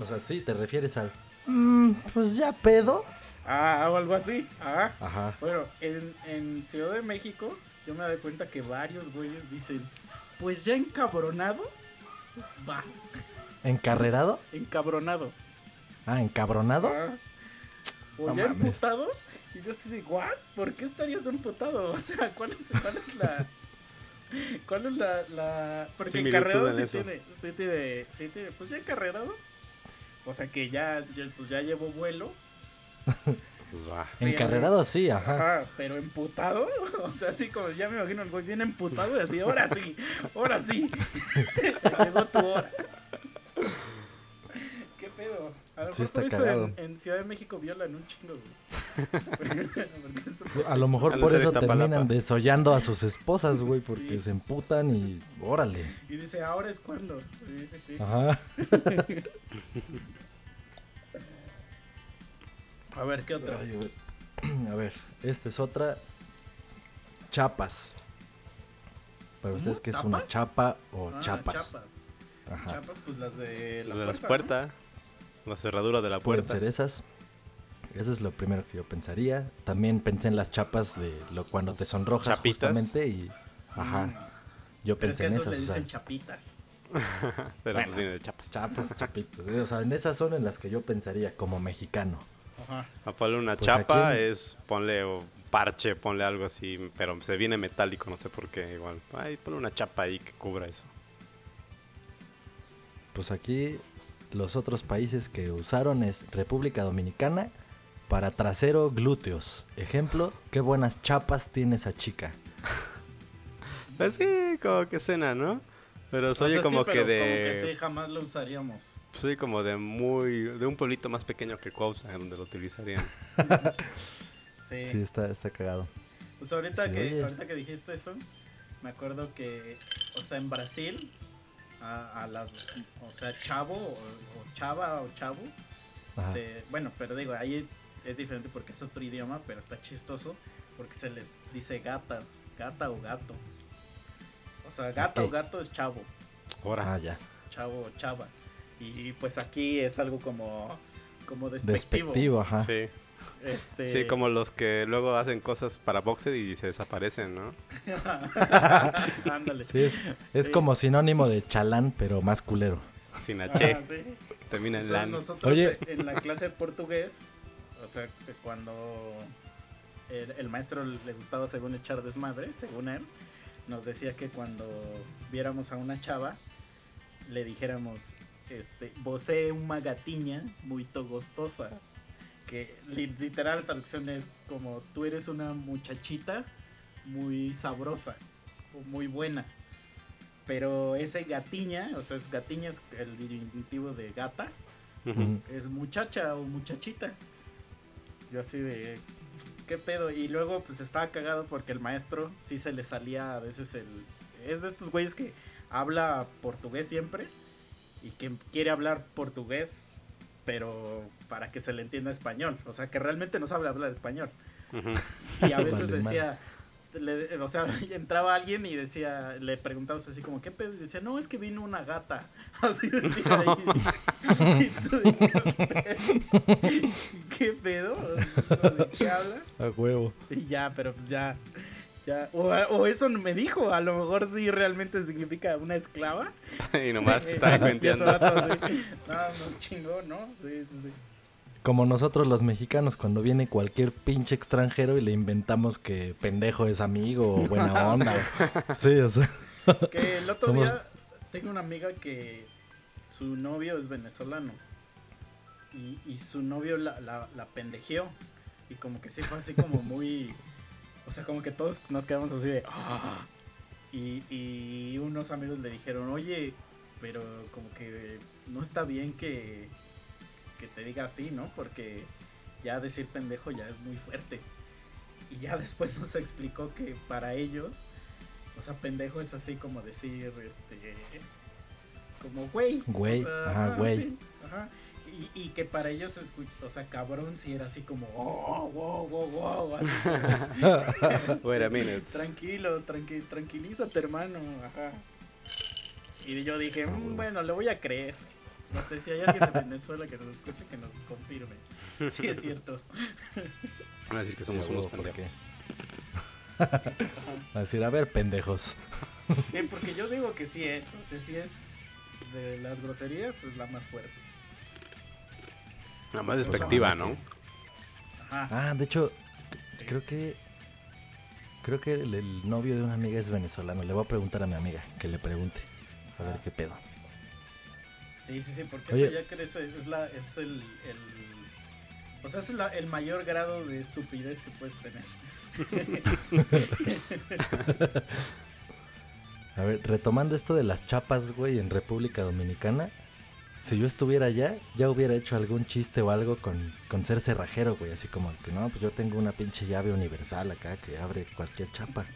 Speaker 1: O sea, sí, te refieres al... "Mm, pues ya pedo.
Speaker 2: Ah, o algo así. Ah.
Speaker 1: Ajá.
Speaker 2: Bueno, en, en Ciudad de México, yo me doy cuenta que varios güeyes dicen, pues ya encabronado, va,
Speaker 1: ¿Encarrerado?
Speaker 2: encabronado.
Speaker 1: Ah, ¿encabronado?
Speaker 2: Ah. O
Speaker 1: No
Speaker 2: ya
Speaker 1: mames.
Speaker 2: emputado. Y yo así de, ¿what? ¿Por qué estarías emputado? O sea, ¿cuál es, cuál es la... ¿Cuál es la, la... Porque encarrerado
Speaker 3: en
Speaker 2: sí tiene, sí tiene, sí tiene, pues ya encarrerado. O sea que ya, ya, pues ya llevo vuelo.
Speaker 3: Pues.
Speaker 1: Encarrerado sí, ajá.
Speaker 2: Ajá, pero emputado, o sea, así como ya me imagino el güey bien emputado y así, ahora sí, ahora sí, llegó tu hora. ¿Qué pedo? A lo
Speaker 1: Sí
Speaker 2: mejor por eso en, en Ciudad de México violan un chingo, güey.
Speaker 1: A lo mejor por eso terminan desollando a sus esposas, güey, porque
Speaker 2: Sí.
Speaker 1: se emputan y órale.
Speaker 2: Y dice, ahora es cuando. Y dice, sí.
Speaker 1: Ajá.
Speaker 2: A ver, ¿qué otra?
Speaker 1: Ay. A ver, esta es otra. Chapas. Para ustedes. ¿qué es una chapa o
Speaker 2: Ah,
Speaker 1: chapas?
Speaker 2: chapas.
Speaker 1: Ajá.
Speaker 2: Chapas, pues las de la
Speaker 3: de las
Speaker 2: puerta,
Speaker 3: puertas, la cerradura de la
Speaker 1: Pueden
Speaker 3: puerta.
Speaker 1: ser esas. Eso es lo primero que yo pensaría. También pensé en las chapas de lo cuando te sonrojas
Speaker 3: Chapitas.
Speaker 1: justamente y ajá.
Speaker 2: Mm,
Speaker 1: Yo
Speaker 2: Pero es
Speaker 1: pensé
Speaker 2: que
Speaker 1: en
Speaker 2: eso
Speaker 1: esas,
Speaker 2: le
Speaker 1: o sea,
Speaker 2: dicen chapitas.
Speaker 3: Pero
Speaker 1: Bueno.
Speaker 3: pues de chapas.
Speaker 1: chapas, chapitas. eh, O sea, en esas son en las que yo pensaría como mexicano.
Speaker 2: Ajá.
Speaker 3: A ponle una
Speaker 1: Pues
Speaker 3: chapa
Speaker 1: aquí
Speaker 3: es ponle o, parche, ponle algo así, pero se viene metálico, no sé por qué, igual. Ay, ponle una chapa ahí que cubra eso.
Speaker 1: Pues aquí los otros países que usaron es República Dominicana para trasero glúteos. Ejemplo, qué buenas chapas tiene esa chica.
Speaker 3: Pues sí, como que suena, ¿no? Pero soy
Speaker 2: O sea, sí,
Speaker 3: como que
Speaker 2: pero
Speaker 3: de...
Speaker 2: Como que sí, jamás lo usaríamos.
Speaker 3: Soy como de muy... De un pueblito más pequeño que Cuautla, donde lo utilizarían.
Speaker 2: Sí.
Speaker 1: Sí, está, está cagado.
Speaker 2: Pues ahorita,
Speaker 1: Sí,
Speaker 2: que,
Speaker 1: oye.
Speaker 2: ahorita que dijiste eso, me acuerdo que, o sea, en Brasil, a, a las, o sea, chavo, o, o chava, o chavo, se- bueno, pero digo, ahí es diferente porque es otro idioma, pero está chistoso porque se les dice gata, gata o gato. O sea, gata
Speaker 1: Ok.
Speaker 2: o gato es chavo,
Speaker 3: Ahora,
Speaker 1: Ah, ya.
Speaker 2: chavo o chava. Y pues aquí es algo como, como despectivo.
Speaker 1: Despectivo, ajá.
Speaker 3: sí.
Speaker 2: Este,
Speaker 3: Sí, como los que luego hacen cosas para boxer y se desaparecen, ¿no?
Speaker 2: Ándale.
Speaker 1: Sí, es, es como sinónimo de chalán, pero más culero.
Speaker 3: Sin H,
Speaker 2: sí.
Speaker 3: termina en LAN.
Speaker 2: nosotros
Speaker 1: Oye.
Speaker 2: en la clase de portugués, o sea, que cuando el, el maestro le gustaba según echar desmadre, según él, nos decía que cuando viéramos a una chava, le dijéramos, este, você é uma gatinha muito gostosa. Que li- literal traducción es como, tú eres una muchachita muy sabrosa, o muy buena. Pero ese gatiña, o sea, es gatiña es el diminutivo de gata, es muchacha o muchachita. Yo así de, ¿qué pedo? Y luego pues estaba cagado porque el maestro sí se le salía a veces el... Es de estos güeyes que habla portugués siempre y que quiere hablar portugués, pero para que se le entienda español. O sea, que realmente no sabe hablar español. Y a veces
Speaker 1: Vale,
Speaker 2: decía, le- o sea, entraba alguien y decía, le preguntabas así como, ¿qué pedo? Y decía, no, es que vino una gata. Así decía. Y, y tú, ¿Qué pedo? ¿De qué habla?
Speaker 1: A huevo.
Speaker 2: Y ya, pero pues ya. ya o, o eso me dijo, a lo mejor sí realmente significa una esclava.
Speaker 3: y nomás
Speaker 2: Eh,
Speaker 3: estaba cuenteando.
Speaker 2: No, nos chingó, ¿no? Sí, sí, sí.
Speaker 1: Como nosotros los mexicanos, cuando viene cualquier pinche extranjero y le inventamos que pendejo es amigo o buena onda. Sí, o sea.
Speaker 2: Que el otro
Speaker 1: Somos-
Speaker 2: día tengo una amiga que su novio es venezolano. Y, y su novio la, la, la pendejeó. Y como que sí fue así como muy. O sea, como que todos nos quedamos así de. "Ah". Y, y unos amigos le dijeron, oye, pero como que no está bien que, que te diga así, ¿no? Porque ya decir pendejo ya es muy fuerte. Y ya después nos explicó que para ellos, o sea, pendejo es así como decir, este, como güey.
Speaker 1: Güey,
Speaker 2: O sea,
Speaker 1: ajá, güey.
Speaker 2: sí, ajá. Y, y que para ellos, o sea, cabrón, sí era así como, oh, wow, wow, wow, así como,
Speaker 3: Wait a minute.
Speaker 2: Tranquilo, tranqui, tranquilízate, hermano. Ajá. Y yo dije,
Speaker 1: Ah,
Speaker 2: "Mm,
Speaker 1: bueno.
Speaker 2: bueno, le voy a creer. No sé si hay alguien de Venezuela que nos escuche que nos confirme. Sí, es cierto.
Speaker 3: Van a decir que
Speaker 1: Sí,
Speaker 3: somos
Speaker 1: a
Speaker 3: unos
Speaker 1: huevo, ¿por
Speaker 3: pendejos.
Speaker 1: qué?
Speaker 2: Ajá.
Speaker 1: A decir, a ver, pendejos.
Speaker 2: Sí, porque yo digo que sí es. O sea, sí es de las groserías, es la más fuerte.
Speaker 3: La más
Speaker 2: sea,
Speaker 3: despectiva, ¿no?
Speaker 2: Ajá.
Speaker 1: Ah, de hecho,
Speaker 2: sí.
Speaker 1: creo que. Creo que el, el novio de una amiga es venezolano. Le voy a preguntar a mi amiga que le pregunte. A ver qué pedo.
Speaker 2: Sí, sí, sí, porque
Speaker 1: Oye.
Speaker 2: eso ya crees, es, la, es el, el- O sea, es la- el mayor grado de estupidez que puedes tener.
Speaker 1: A ver, retomando esto de las chapas, güey, en República Dominicana. Si yo estuviera allá, ya hubiera hecho algún chiste o algo con, con ser cerrajero, güey. Así como que no, pues yo tengo una pinche llave universal acá que abre cualquier chapa.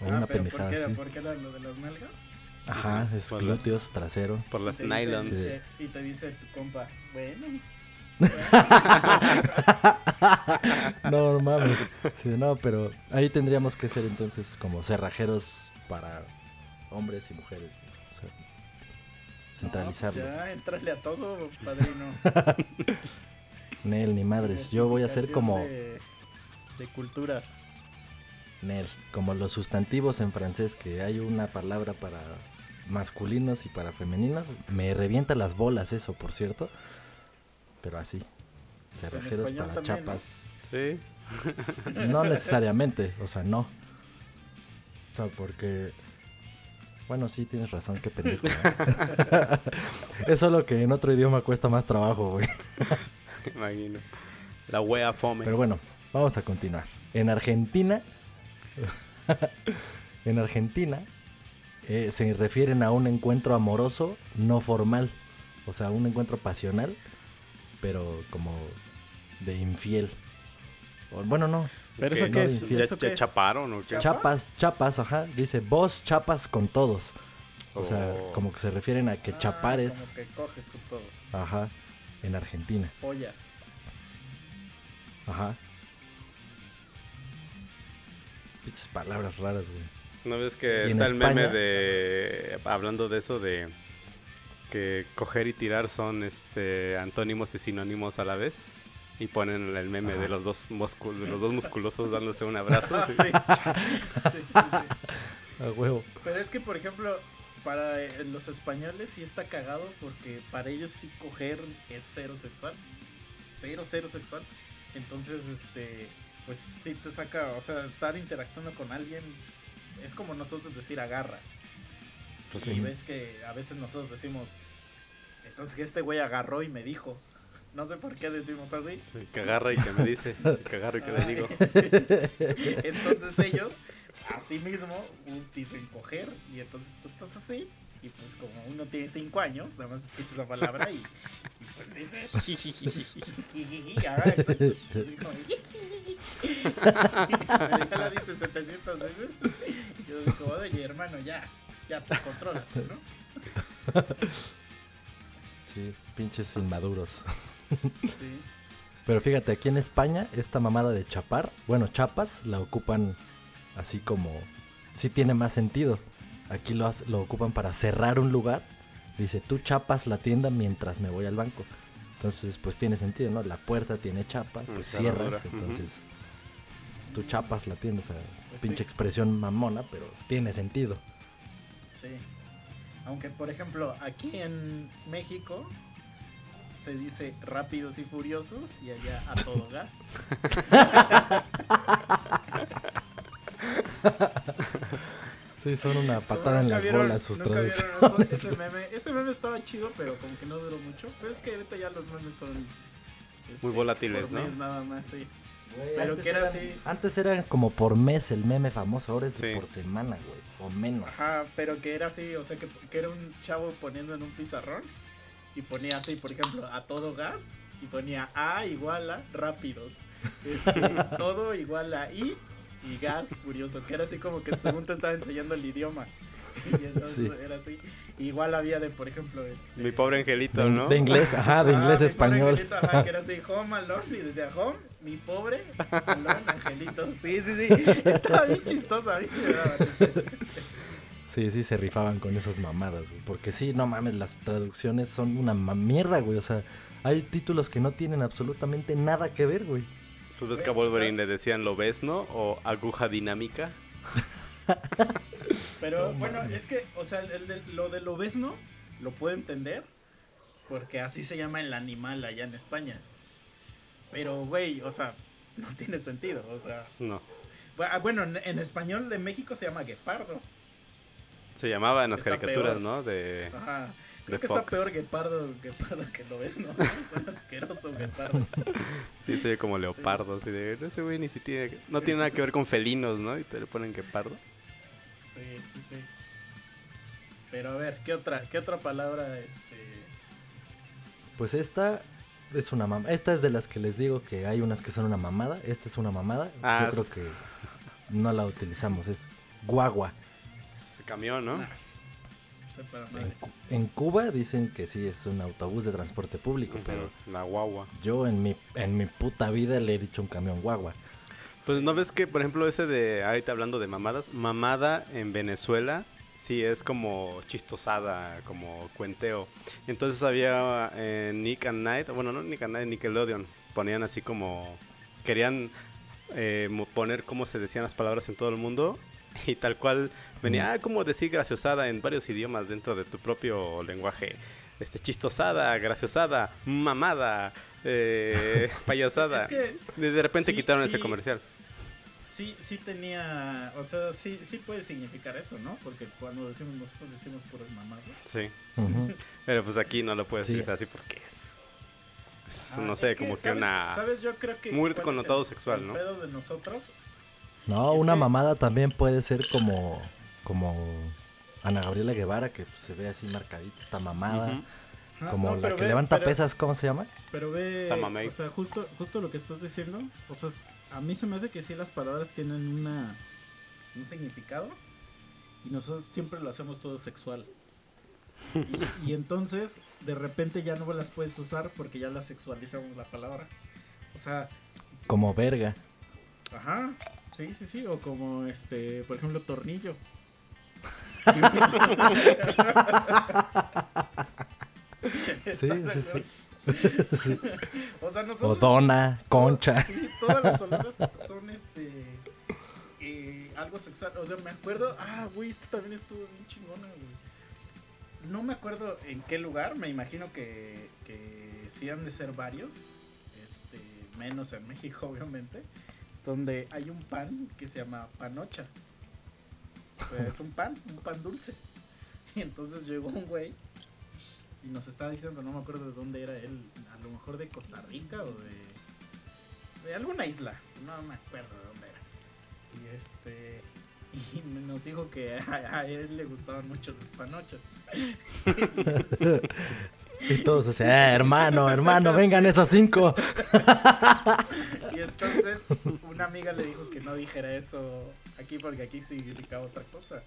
Speaker 1: O
Speaker 2: Ah,
Speaker 1: una
Speaker 2: pero
Speaker 1: pendejada
Speaker 2: ¿por qué,
Speaker 1: así.
Speaker 2: ¿Por qué era lo de las nalgas?
Speaker 1: Ajá, es
Speaker 3: Por las-
Speaker 1: glúteos, trasero.
Speaker 3: Por las
Speaker 2: Y dice-
Speaker 3: nylons.
Speaker 1: Sí.
Speaker 2: Y te dice tu compa, bueno.
Speaker 1: No, no mames. Sí, no, pero ahí tendríamos que ser entonces como cerrajeros para hombres y mujeres. O sea, centralizarlo.
Speaker 2: No, pues ya, entrale a todo, padrino.
Speaker 1: Nel, ni madres. Yo voy a ser como
Speaker 2: De, de culturas.
Speaker 1: Nel, como los sustantivos en francés, que hay una palabra para masculinos y para femeninos. Me revienta las bolas eso, por cierto. Pero así.
Speaker 2: Pues
Speaker 1: Cerrajeros para
Speaker 2: también, ¿no?
Speaker 1: chapas.
Speaker 3: Sí,
Speaker 1: No necesariamente, o sea, no. O sea, porque... Bueno, sí, tienes razón, qué pendejo. ¿eh? es solo que en otro idioma cuesta más trabajo, güey.
Speaker 3: Imagino. La wea fome.
Speaker 1: Pero bueno, vamos a continuar. En Argentina, en Argentina eh, se refieren a un encuentro amoroso no formal, o sea, un encuentro pasional, pero como de infiel. O, bueno, no.
Speaker 2: Pero eso
Speaker 1: no
Speaker 2: qué es,
Speaker 1: infiel.
Speaker 3: ¿Ya,
Speaker 2: ¿eso
Speaker 3: ya
Speaker 2: qué es?
Speaker 3: chaparon o qué?
Speaker 2: ¿Chapa?
Speaker 1: Chapas, chapas, ajá. Dice, vos chapas con todos. O sea,
Speaker 3: Oh.
Speaker 1: como que se refieren a que
Speaker 2: Ah,
Speaker 1: chapar es,
Speaker 2: Como que coges con todos.
Speaker 1: ajá, en Argentina.
Speaker 2: Pollas.
Speaker 1: Ajá. Pinches palabras raras, güey.
Speaker 3: ¿No ves que está el meme de... Hablando de eso de... Que coger y tirar son este antónimos y sinónimos a la vez. Y ponen el meme
Speaker 1: Ajá.
Speaker 3: de los dos, muscul- de los dos musculosos dándose un abrazo.
Speaker 2: Sí, sí, sí.
Speaker 1: A huevo.
Speaker 2: Pero es que, por ejemplo, para eh, los españoles sí está cagado porque para ellos sí coger es cero sexual. Cero, cero sexual. Entonces, este, pues sí te saca, o sea, estar interactuando con alguien es como nosotros decir agarras.
Speaker 3: Pues
Speaker 2: Y
Speaker 3: sí.
Speaker 2: ves que a veces nosotros decimos, entonces que este güey agarró y me dijo. No sé por qué decimos así.
Speaker 3: Sí, que agarra y que me dice. Que agarra y que le digo.
Speaker 2: entonces ellos, así mismo, dicen coger. Y entonces tú estás así. Y pues como uno tiene cinco años, nada más escuchas esa palabra y, y pues dices... ya la dices 700 veces. Yo digo, oye hermano, ya, ya, pues contrólate, ¿no?
Speaker 1: Sí, pinches inmaduros.
Speaker 2: Sí.
Speaker 1: Pero fíjate, aquí en España, esta mamada de chapar, bueno, chapas, la ocupan así como. Sí tiene más sentido. Aquí lo, lo ocupan para cerrar un lugar. Dice, tú chapas la tienda mientras me voy al banco. Entonces, pues tiene sentido, ¿no? La puerta tiene chapa, pues
Speaker 3: cerradura,
Speaker 1: cierras. Entonces, tú chapas la tienda. O sea, pinche
Speaker 2: sí.
Speaker 1: expresión mamona, pero tiene sentido.
Speaker 2: Sí. Aunque, por ejemplo, aquí en México se dice rápidos y furiosos y allá a todo gas.
Speaker 1: Sí, son una patada en
Speaker 2: ¿Nunca
Speaker 1: las
Speaker 2: vieron-
Speaker 1: bolas sus traducciones.
Speaker 2: ese meme? Ese meme estaba chido, pero como que no duró mucho. Pero es que ahorita ya los memes son... este,
Speaker 3: Muy volátiles,
Speaker 2: por
Speaker 3: ¿no?
Speaker 2: nada más, sí. Pero
Speaker 1: antes
Speaker 2: que era
Speaker 1: eran-
Speaker 2: así.
Speaker 1: Antes eran como por mes el meme famoso, ahora es de
Speaker 3: Sí.
Speaker 1: por semana, güey. O menos.
Speaker 2: Ajá, pero que era así, o sea, que, que era un chavo poniendo en un pizarrón y ponía así, por ejemplo, a todo gas y ponía A igual a rápidos. Este, todo igual a I y gas furioso, que era así como que según te estaba enseñando el idioma. Y entonces
Speaker 1: Sí.
Speaker 2: era así. Igual había de, por ejemplo, este,
Speaker 3: Mi pobre angelito,
Speaker 1: De,
Speaker 3: ¿no?
Speaker 1: de inglés, ajá, de
Speaker 2: Ah,
Speaker 1: inglés
Speaker 2: mi
Speaker 1: a
Speaker 2: pobre
Speaker 1: español.
Speaker 2: angelito, ajá, que era así, home alone, y decía, home, mi pobre alone, angelito. Sí, sí, sí, estaba bien chistoso, a mí sí me daba risa.
Speaker 1: Sí, sí, se rifaban con esas mamadas, güey. Porque sí, no mames, las traducciones son una mierda, güey. O sea, hay títulos que no tienen absolutamente nada que ver, güey.
Speaker 3: Pues ves que a
Speaker 2: Güey, o sea-
Speaker 3: Wolverine le decían lo ves, ¿no? O aguja dinámica.
Speaker 2: Pero
Speaker 1: No
Speaker 2: bueno, es que, o sea, el de- lo del obesno lo puedo entender. Porque así se llama el animal allá en España. Pero, güey, o sea, no tiene sentido. O sea,
Speaker 3: Pues no.
Speaker 2: ah, bueno, en, en español de México se llama guepardo.
Speaker 3: Se llamaba en las
Speaker 2: Está
Speaker 3: caricaturas,
Speaker 2: peor.
Speaker 3: ¿no? De...
Speaker 2: Ajá.
Speaker 3: De
Speaker 2: Creo que está peor guepardo, guepardo que lo ves, ¿no? Es un asqueroso guepardo.
Speaker 3: Sí, se ve como leopardo, así de... Ese güey ni siquiera... tiene- No tiene nada que ver con felinos, ¿no? Y te le ponen guepardo.
Speaker 2: Sí, sí, sí. Pero a ver, ¿qué otra, qué otra palabra este
Speaker 1: Pues esta es una mamada. Esta es de las que les digo que hay unas que son una mamada. Esta es una mamada.
Speaker 3: Ah,
Speaker 1: Yo creo que no la utilizamos. Es guagua.
Speaker 3: Camión, ¿no?
Speaker 1: En, Cuba dicen que sí es un autobús de transporte público, pero
Speaker 3: La guagua.
Speaker 1: yo en mi, en mi puta vida le he dicho un camión guagua.
Speaker 3: Pues no ves que, por ejemplo, ese de... Ahorita hablando de mamadas. Mamada en Venezuela sí es como chistosada, como cuenteo. Entonces había en Nick and Night... Bueno, no Nick and Night, Nickelodeon. Ponían así como... Querían eh, poner cómo se decían las palabras en todo el mundo. Y tal cual venía, ah, como decir graciosada en varios idiomas dentro de tu propio lenguaje. este, chistosada, graciosada, mamada, eh, payasada.
Speaker 2: Es que
Speaker 3: de, de repente
Speaker 2: sí,
Speaker 3: quitaron
Speaker 2: sí.
Speaker 3: ese comercial.
Speaker 2: Sí, sí tenía, o sea, sí, sí puede significar eso, ¿no? Porque cuando decimos nosotros decimos puras mamadas.
Speaker 3: Sí. Pero pues aquí no lo puedes
Speaker 1: Sí.
Speaker 3: utilizar así porque es. es,
Speaker 2: Ah,
Speaker 3: no
Speaker 2: es
Speaker 3: sé, como que
Speaker 2: ¿sabes-
Speaker 3: una.
Speaker 2: ¿Sabes? Yo creo que.
Speaker 3: muy connotado
Speaker 2: el-
Speaker 3: sexual,
Speaker 2: el
Speaker 3: ¿no?
Speaker 2: pedo de nosotros.
Speaker 1: No,
Speaker 2: Es
Speaker 1: una
Speaker 2: que-
Speaker 1: mamada también puede ser como, como Ana Gabriela Guevara, que pues, se ve así marcadita, está mamada. Como
Speaker 2: no,
Speaker 1: la
Speaker 2: pero
Speaker 1: que
Speaker 2: ve-
Speaker 1: levanta
Speaker 2: pero-
Speaker 1: pesas, ¿cómo se llama?
Speaker 2: Pero ve,
Speaker 3: Está
Speaker 2: o sea, justo, justo lo que estás diciendo, o sea, a mí se me hace que sí las palabras tienen una un significado y nosotros siempre lo hacemos todo sexual. Y, y entonces, de repente ya no las puedes usar porque ya la sexualizamos la palabra. O sea,
Speaker 1: Como verga.
Speaker 2: ajá, sí, sí, sí, o como este, por ejemplo, tornillo.
Speaker 1: Sí,
Speaker 2: ¿Estás de
Speaker 1: sí, sí. Sí.
Speaker 2: O sea,
Speaker 1: concha.
Speaker 2: Sí, todas las palabras son este eh, algo sexual. O sea, me acuerdo, ah, güey, esta también estuvo bien chingona, güey. No me acuerdo en qué lugar, me imagino que, que sí han de ser varios, este, menos en México, obviamente, donde hay un pan que se llama panocha. O sea, es un pan, un pan dulce. Y entonces llegó un güey y nos estaba diciendo, no me acuerdo de dónde era él, a lo mejor de Costa Rica o de, de alguna isla, no me acuerdo de dónde era. Y este y nos dijo que a, a él le gustaban mucho los panochos.
Speaker 1: Y todos así, "Ah, hermano, hermano, vengan esos cinco.
Speaker 2: Y entonces una amiga le dijo que no dijera eso aquí porque aquí significaba otra cosa.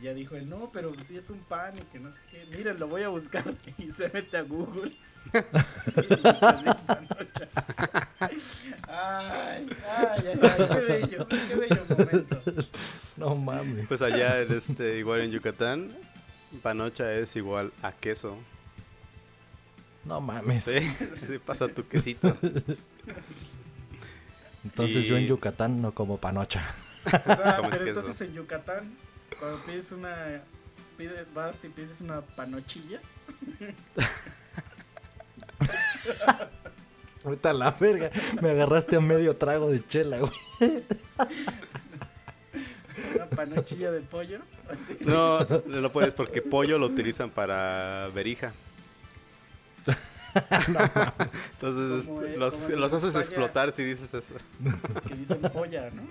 Speaker 2: Y ya dijo él, no, pero sí es un pan y que no sé qué. Miren, lo voy a buscar. Y se mete a Google. Y busca así, panocha. Ay, ay, ay, ay, qué bello, qué bello momento.
Speaker 1: No mames.
Speaker 3: Pues allá, en este, igual en Yucatán, panocha es igual a queso.
Speaker 1: No mames.
Speaker 3: Sí, sí, pasa tu quesito.
Speaker 1: Entonces yo en Yucatán no como panocha.
Speaker 2: O sea,
Speaker 3: ¿Cómo es
Speaker 2: pero entonces en Yucatán, cuando pides una. Pides, vas y pides una panochilla.
Speaker 1: Ahorita la verga. Me agarraste a medio trago de chela, güey.
Speaker 2: Una panochilla de pollo. Así.
Speaker 3: No, no lo puedes porque pollo lo utilizan para verija. Entonces este, los, los haces
Speaker 2: España.
Speaker 3: explotar si dices eso.
Speaker 2: Que dicen polla, ¿no?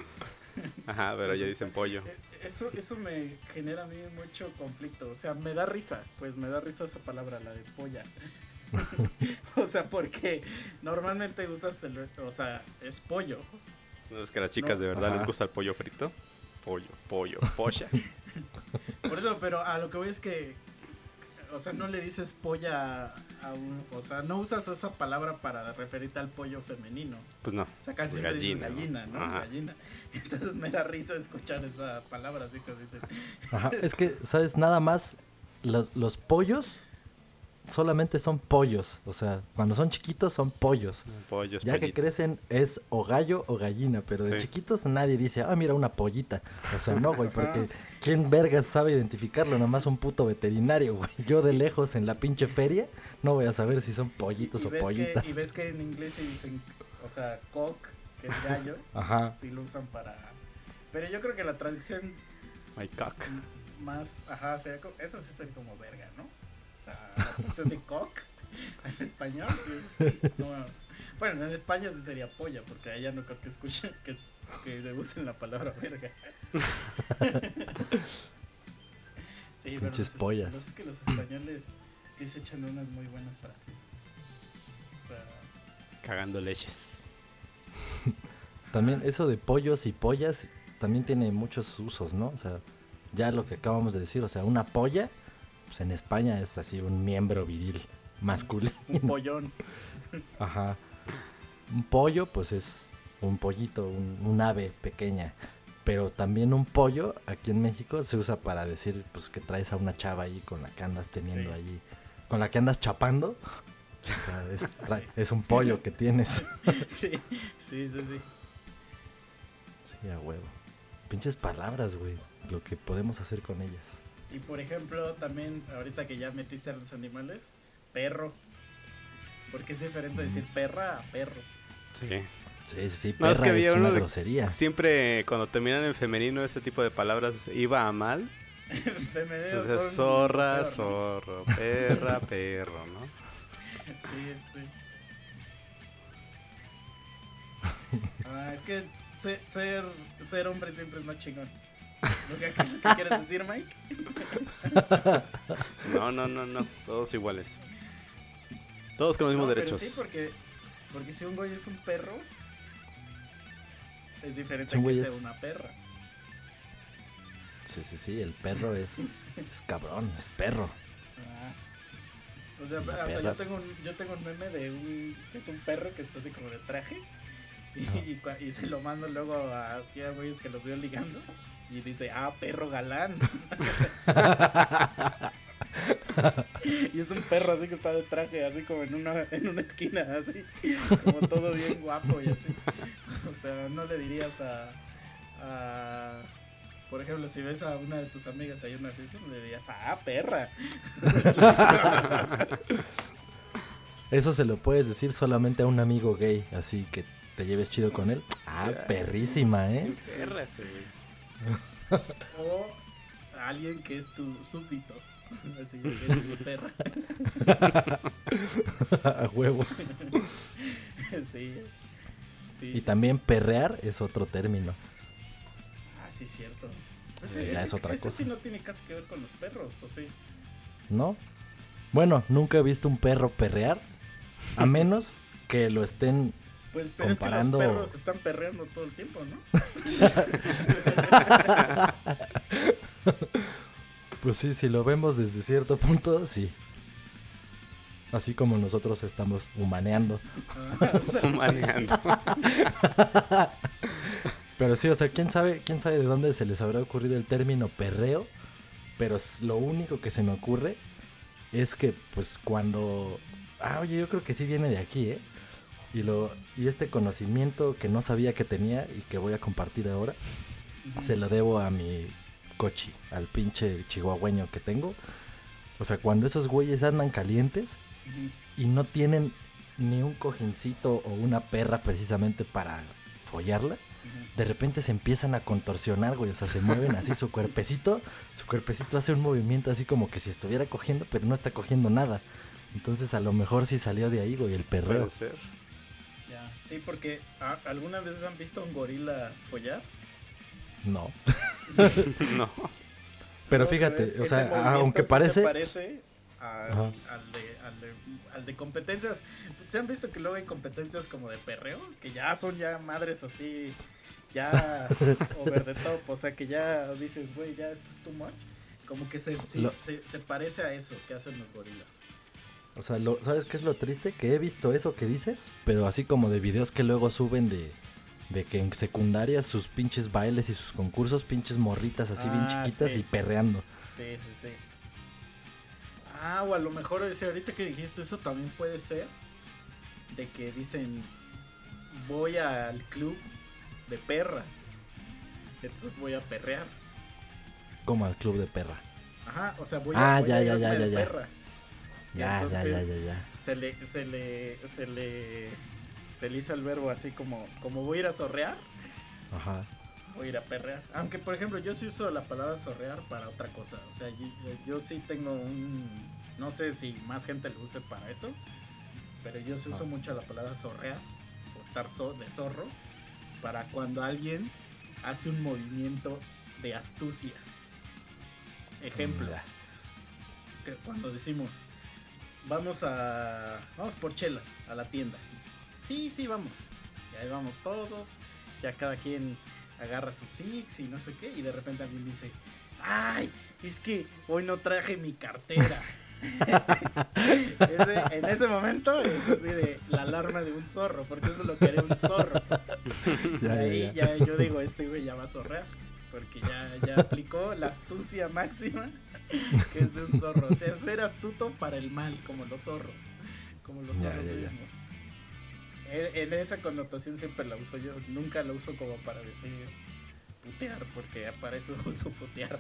Speaker 3: Ajá, pero ya dicen pollo.
Speaker 2: Eh, Eso, eso me genera a mí mucho conflicto. O sea, me da risa. Pues me da risa esa palabra, la de polla. o sea, porque normalmente usas el. O sea, es pollo.
Speaker 3: No es que a las chicas
Speaker 2: No.
Speaker 3: de verdad
Speaker 1: Ajá.
Speaker 3: les gusta el pollo frito. Pollo, pollo, polla.
Speaker 2: Por eso, pero a lo que voy es que. O sea, no le dices polla a un. O sea, no usas esa palabra para referirte al pollo femenino.
Speaker 3: Pues no.
Speaker 2: O sea, casi
Speaker 3: Pues
Speaker 2: siempre dices
Speaker 3: gallina, ¿no?
Speaker 2: gallina, ¿no? Gallina. Entonces me da risa escuchar esa palabra, así que.
Speaker 1: Ajá. Es que, ¿sabes? Nada más, los, los pollos solamente son pollos. O sea, cuando son chiquitos son pollos.
Speaker 3: Pollos,
Speaker 1: Ya que crecen es o gallo o gallina, pero de
Speaker 3: Sí.
Speaker 1: chiquitos nadie dice, ah, mira una pollita. O sea, no, güey, porque ¿quién vergas sabe identificarlo? Nomás un puto veterinario, güey. Yo de lejos en la pinche feria no voy a saber si son pollitos
Speaker 2: y,
Speaker 1: o
Speaker 2: ves que,
Speaker 1: pollitas.
Speaker 2: y ves que en inglés se dicen, o sea, cock, que es gallo,
Speaker 1: Ajá.
Speaker 2: sí lo usan para... Pero yo creo que la traducción
Speaker 3: My cock.
Speaker 2: más, ajá, sería co- esa sí sería como verga, ¿no? O sea, la traducción de cock en español, sí es- no, bueno, en España sí sería polla, porque allá no creo que escuchen, que, es- que usen la palabra verga. Sí, pero
Speaker 1: Pinches pollas.
Speaker 2: los es que los españoles sí se echan unas muy buenas frases. O sea,
Speaker 3: Cagando leches.
Speaker 1: También eso de pollos y pollas también tiene muchos usos, ¿no? O sea, ya lo que acabamos de decir, o sea, una polla, pues en España es así un miembro viril masculino.
Speaker 2: un pollón.
Speaker 1: Ajá. Un pollo, pues es un pollito, un, un ave pequeña. Pero también un pollo aquí en México se usa para decir pues que traes a una chava ahí con la que andas teniendo
Speaker 2: Sí.
Speaker 1: ahí, con la que andas chapando. O sea, es, un pollo que tienes.
Speaker 2: Sí, sí, sí, sí.
Speaker 1: Sí, a huevo. Pinches palabras, güey. Lo que podemos hacer con ellas.
Speaker 2: Y por ejemplo, también, ahorita que ya metiste a los animales, perro. Porque es diferente decir perra a perro.
Speaker 3: Sí.
Speaker 1: Sí, sí, sí,
Speaker 3: No, es que
Speaker 1: es, una
Speaker 3: uno de-
Speaker 1: grosería.
Speaker 3: Siempre cuando terminan en femenino ese tipo de palabras iba a mal.
Speaker 2: Femeninos
Speaker 3: O sea,
Speaker 2: son
Speaker 3: zorra,
Speaker 2: peor, ¿no?
Speaker 3: zorro, perra, perro, ¿no?
Speaker 2: Sí, sí. Ah, es que se- ser, ser hombre siempre es más chingón. ¿Lo que, que quieres decir, Mike?
Speaker 3: No, no, no, no. Todos iguales. Todos con los mismos
Speaker 2: No, pero
Speaker 3: derechos.
Speaker 2: sí, porque, porque si un güey es un perro, es diferente
Speaker 1: Son
Speaker 2: a que
Speaker 1: güeyes.
Speaker 2: sea una perra.
Speaker 1: Sí, sí, sí, el perro es, es cabrón, es perro.
Speaker 2: Ah. O sea,
Speaker 1: La
Speaker 2: hasta
Speaker 1: perra.
Speaker 2: yo tengo, un, yo tengo un meme de un. es un perro que está así como de traje. Y, se lo mando luego a así a güeyes que los veo ligando. Y dice, ah, perro galán. y es un perro así que está de traje, así como en una, en una esquina, así. Como todo bien guapo y así. O sea, no le dirías a. a por ejemplo, si ves a una de tus amigas ahí en una fiesta, le dirías, ah, perra.
Speaker 1: Eso se lo puedes decir solamente a un amigo gay, así que te lleves chido con él. Ah,
Speaker 3: Sí,
Speaker 1: perrísima, ¿eh?
Speaker 3: Perra güey.
Speaker 2: O alguien que es tu súbdito. Así que es mi perra.
Speaker 1: a huevo.
Speaker 2: sí. sí.
Speaker 1: Y también perrear es otro término.
Speaker 2: Ah, sí, cierto. Ese-
Speaker 1: es otra
Speaker 2: ese
Speaker 1: cosa.
Speaker 2: sí no tiene casi que ver con los perros, ¿o sí?
Speaker 1: ¿No? Bueno, nunca he visto un perro perrear, a menos que lo estén...
Speaker 2: Pues, pero
Speaker 1: Comparando-
Speaker 2: es que los perros están perreando todo el tiempo, ¿no?
Speaker 1: Pues sí, si lo vemos desde cierto punto, sí. Así como nosotros estamos humaneando.
Speaker 3: Manejando.
Speaker 1: Pero sí, o sea, quién sabe, quién sabe de dónde se les habrá ocurrido el término perreo. Pero lo único que se me ocurre es que, pues, cuando. Ah, oye, yo creo que sí viene de aquí, ¿eh? Y, lo, y este conocimiento que no sabía que tenía y que voy a compartir ahora, se lo debo a mi cochi, al pinche chihuahueño que tengo. O sea, cuando esos güeyes andan calientes y no tienen ni un cojincito o una perra precisamente para follarla, de repente se empiezan a contorsionar, güey. O sea, se mueven así su cuerpecito. Su cuerpecito hace un movimiento así como que si estuviera cogiendo, pero no está cogiendo nada. Entonces a lo mejor sí salió de ahí, güey, el perreo.
Speaker 3: Puede ser.
Speaker 2: Ya. Sí, porque ¿a- ¿alguna vez han visto a un gorila follar?
Speaker 1: No.
Speaker 3: No.
Speaker 1: Pero fíjate, o sea, aunque
Speaker 2: sí
Speaker 1: parece...
Speaker 2: Se parece al, de, al, de, al de competencias. ¿Se han visto que luego hay competencias como de perreo? Que ya son ya madres así, ya over the top. O sea, que ya dices, güey, ya esto es too much. Como que se,
Speaker 1: Lo-
Speaker 2: se, se parece a eso que hacen los gorilas.
Speaker 1: O sea, lo, ¿sabes qué es lo triste? Que he visto eso que dices, pero así como de videos que luego suben de, de que en secundaria sus pinches bailes y sus concursos, pinches morritas así bien
Speaker 2: Ah,
Speaker 1: chiquitas
Speaker 2: sí.
Speaker 1: y perreando.
Speaker 2: Sí, sí, sí. Ah, o a lo mejor ese, ahorita que dijiste eso también puede ser de que dicen voy al club de perra. Entonces voy a perrear.
Speaker 1: Como al club de perra.
Speaker 2: Ajá, o sea, voy a,
Speaker 1: Ah,
Speaker 2: voy
Speaker 1: ya,
Speaker 2: a
Speaker 1: ya,
Speaker 2: irme
Speaker 1: ya,
Speaker 2: de
Speaker 1: ya, ya.
Speaker 2: perra.
Speaker 1: Ya, ya, ya, ya, ya.
Speaker 2: Se le, se le, se le, se le hizo el verbo así como, como voy a ir a zorrear,
Speaker 1: Ajá.
Speaker 2: voy a ir a perrear. Aunque, por ejemplo, yo sí uso la palabra zorrear para otra cosa. O sea, yo, yo sí tengo un, no sé si más gente lo use para eso, pero yo sí uso
Speaker 1: Ah.
Speaker 2: mucho la palabra zorrear o estar zo- de zorro para cuando alguien hace un movimiento de astucia. Ejemplo, que cuando decimos vamos a vamos por chelas a la tienda. Sí, sí, vamos. Y ahí vamos todos. Ya cada quien agarra sus six y no sé qué y de repente alguien dice, "Ay, es que hoy no traje mi cartera." Ese- en ese momento es así de la alarma de un zorro, porque eso lo quería un zorro.
Speaker 1: Ya, ya,
Speaker 2: Ahí
Speaker 1: ya.
Speaker 2: ya yo digo, este güey ya va a zorrear. Porque ya, ya aplicó la astucia máxima que es de un zorro. O sea, es ser astuto para el mal, como los zorros. Como los zorros mismos. En, esa connotación siempre la uso yo. Nunca la uso como para decir putear, porque para eso uso putear.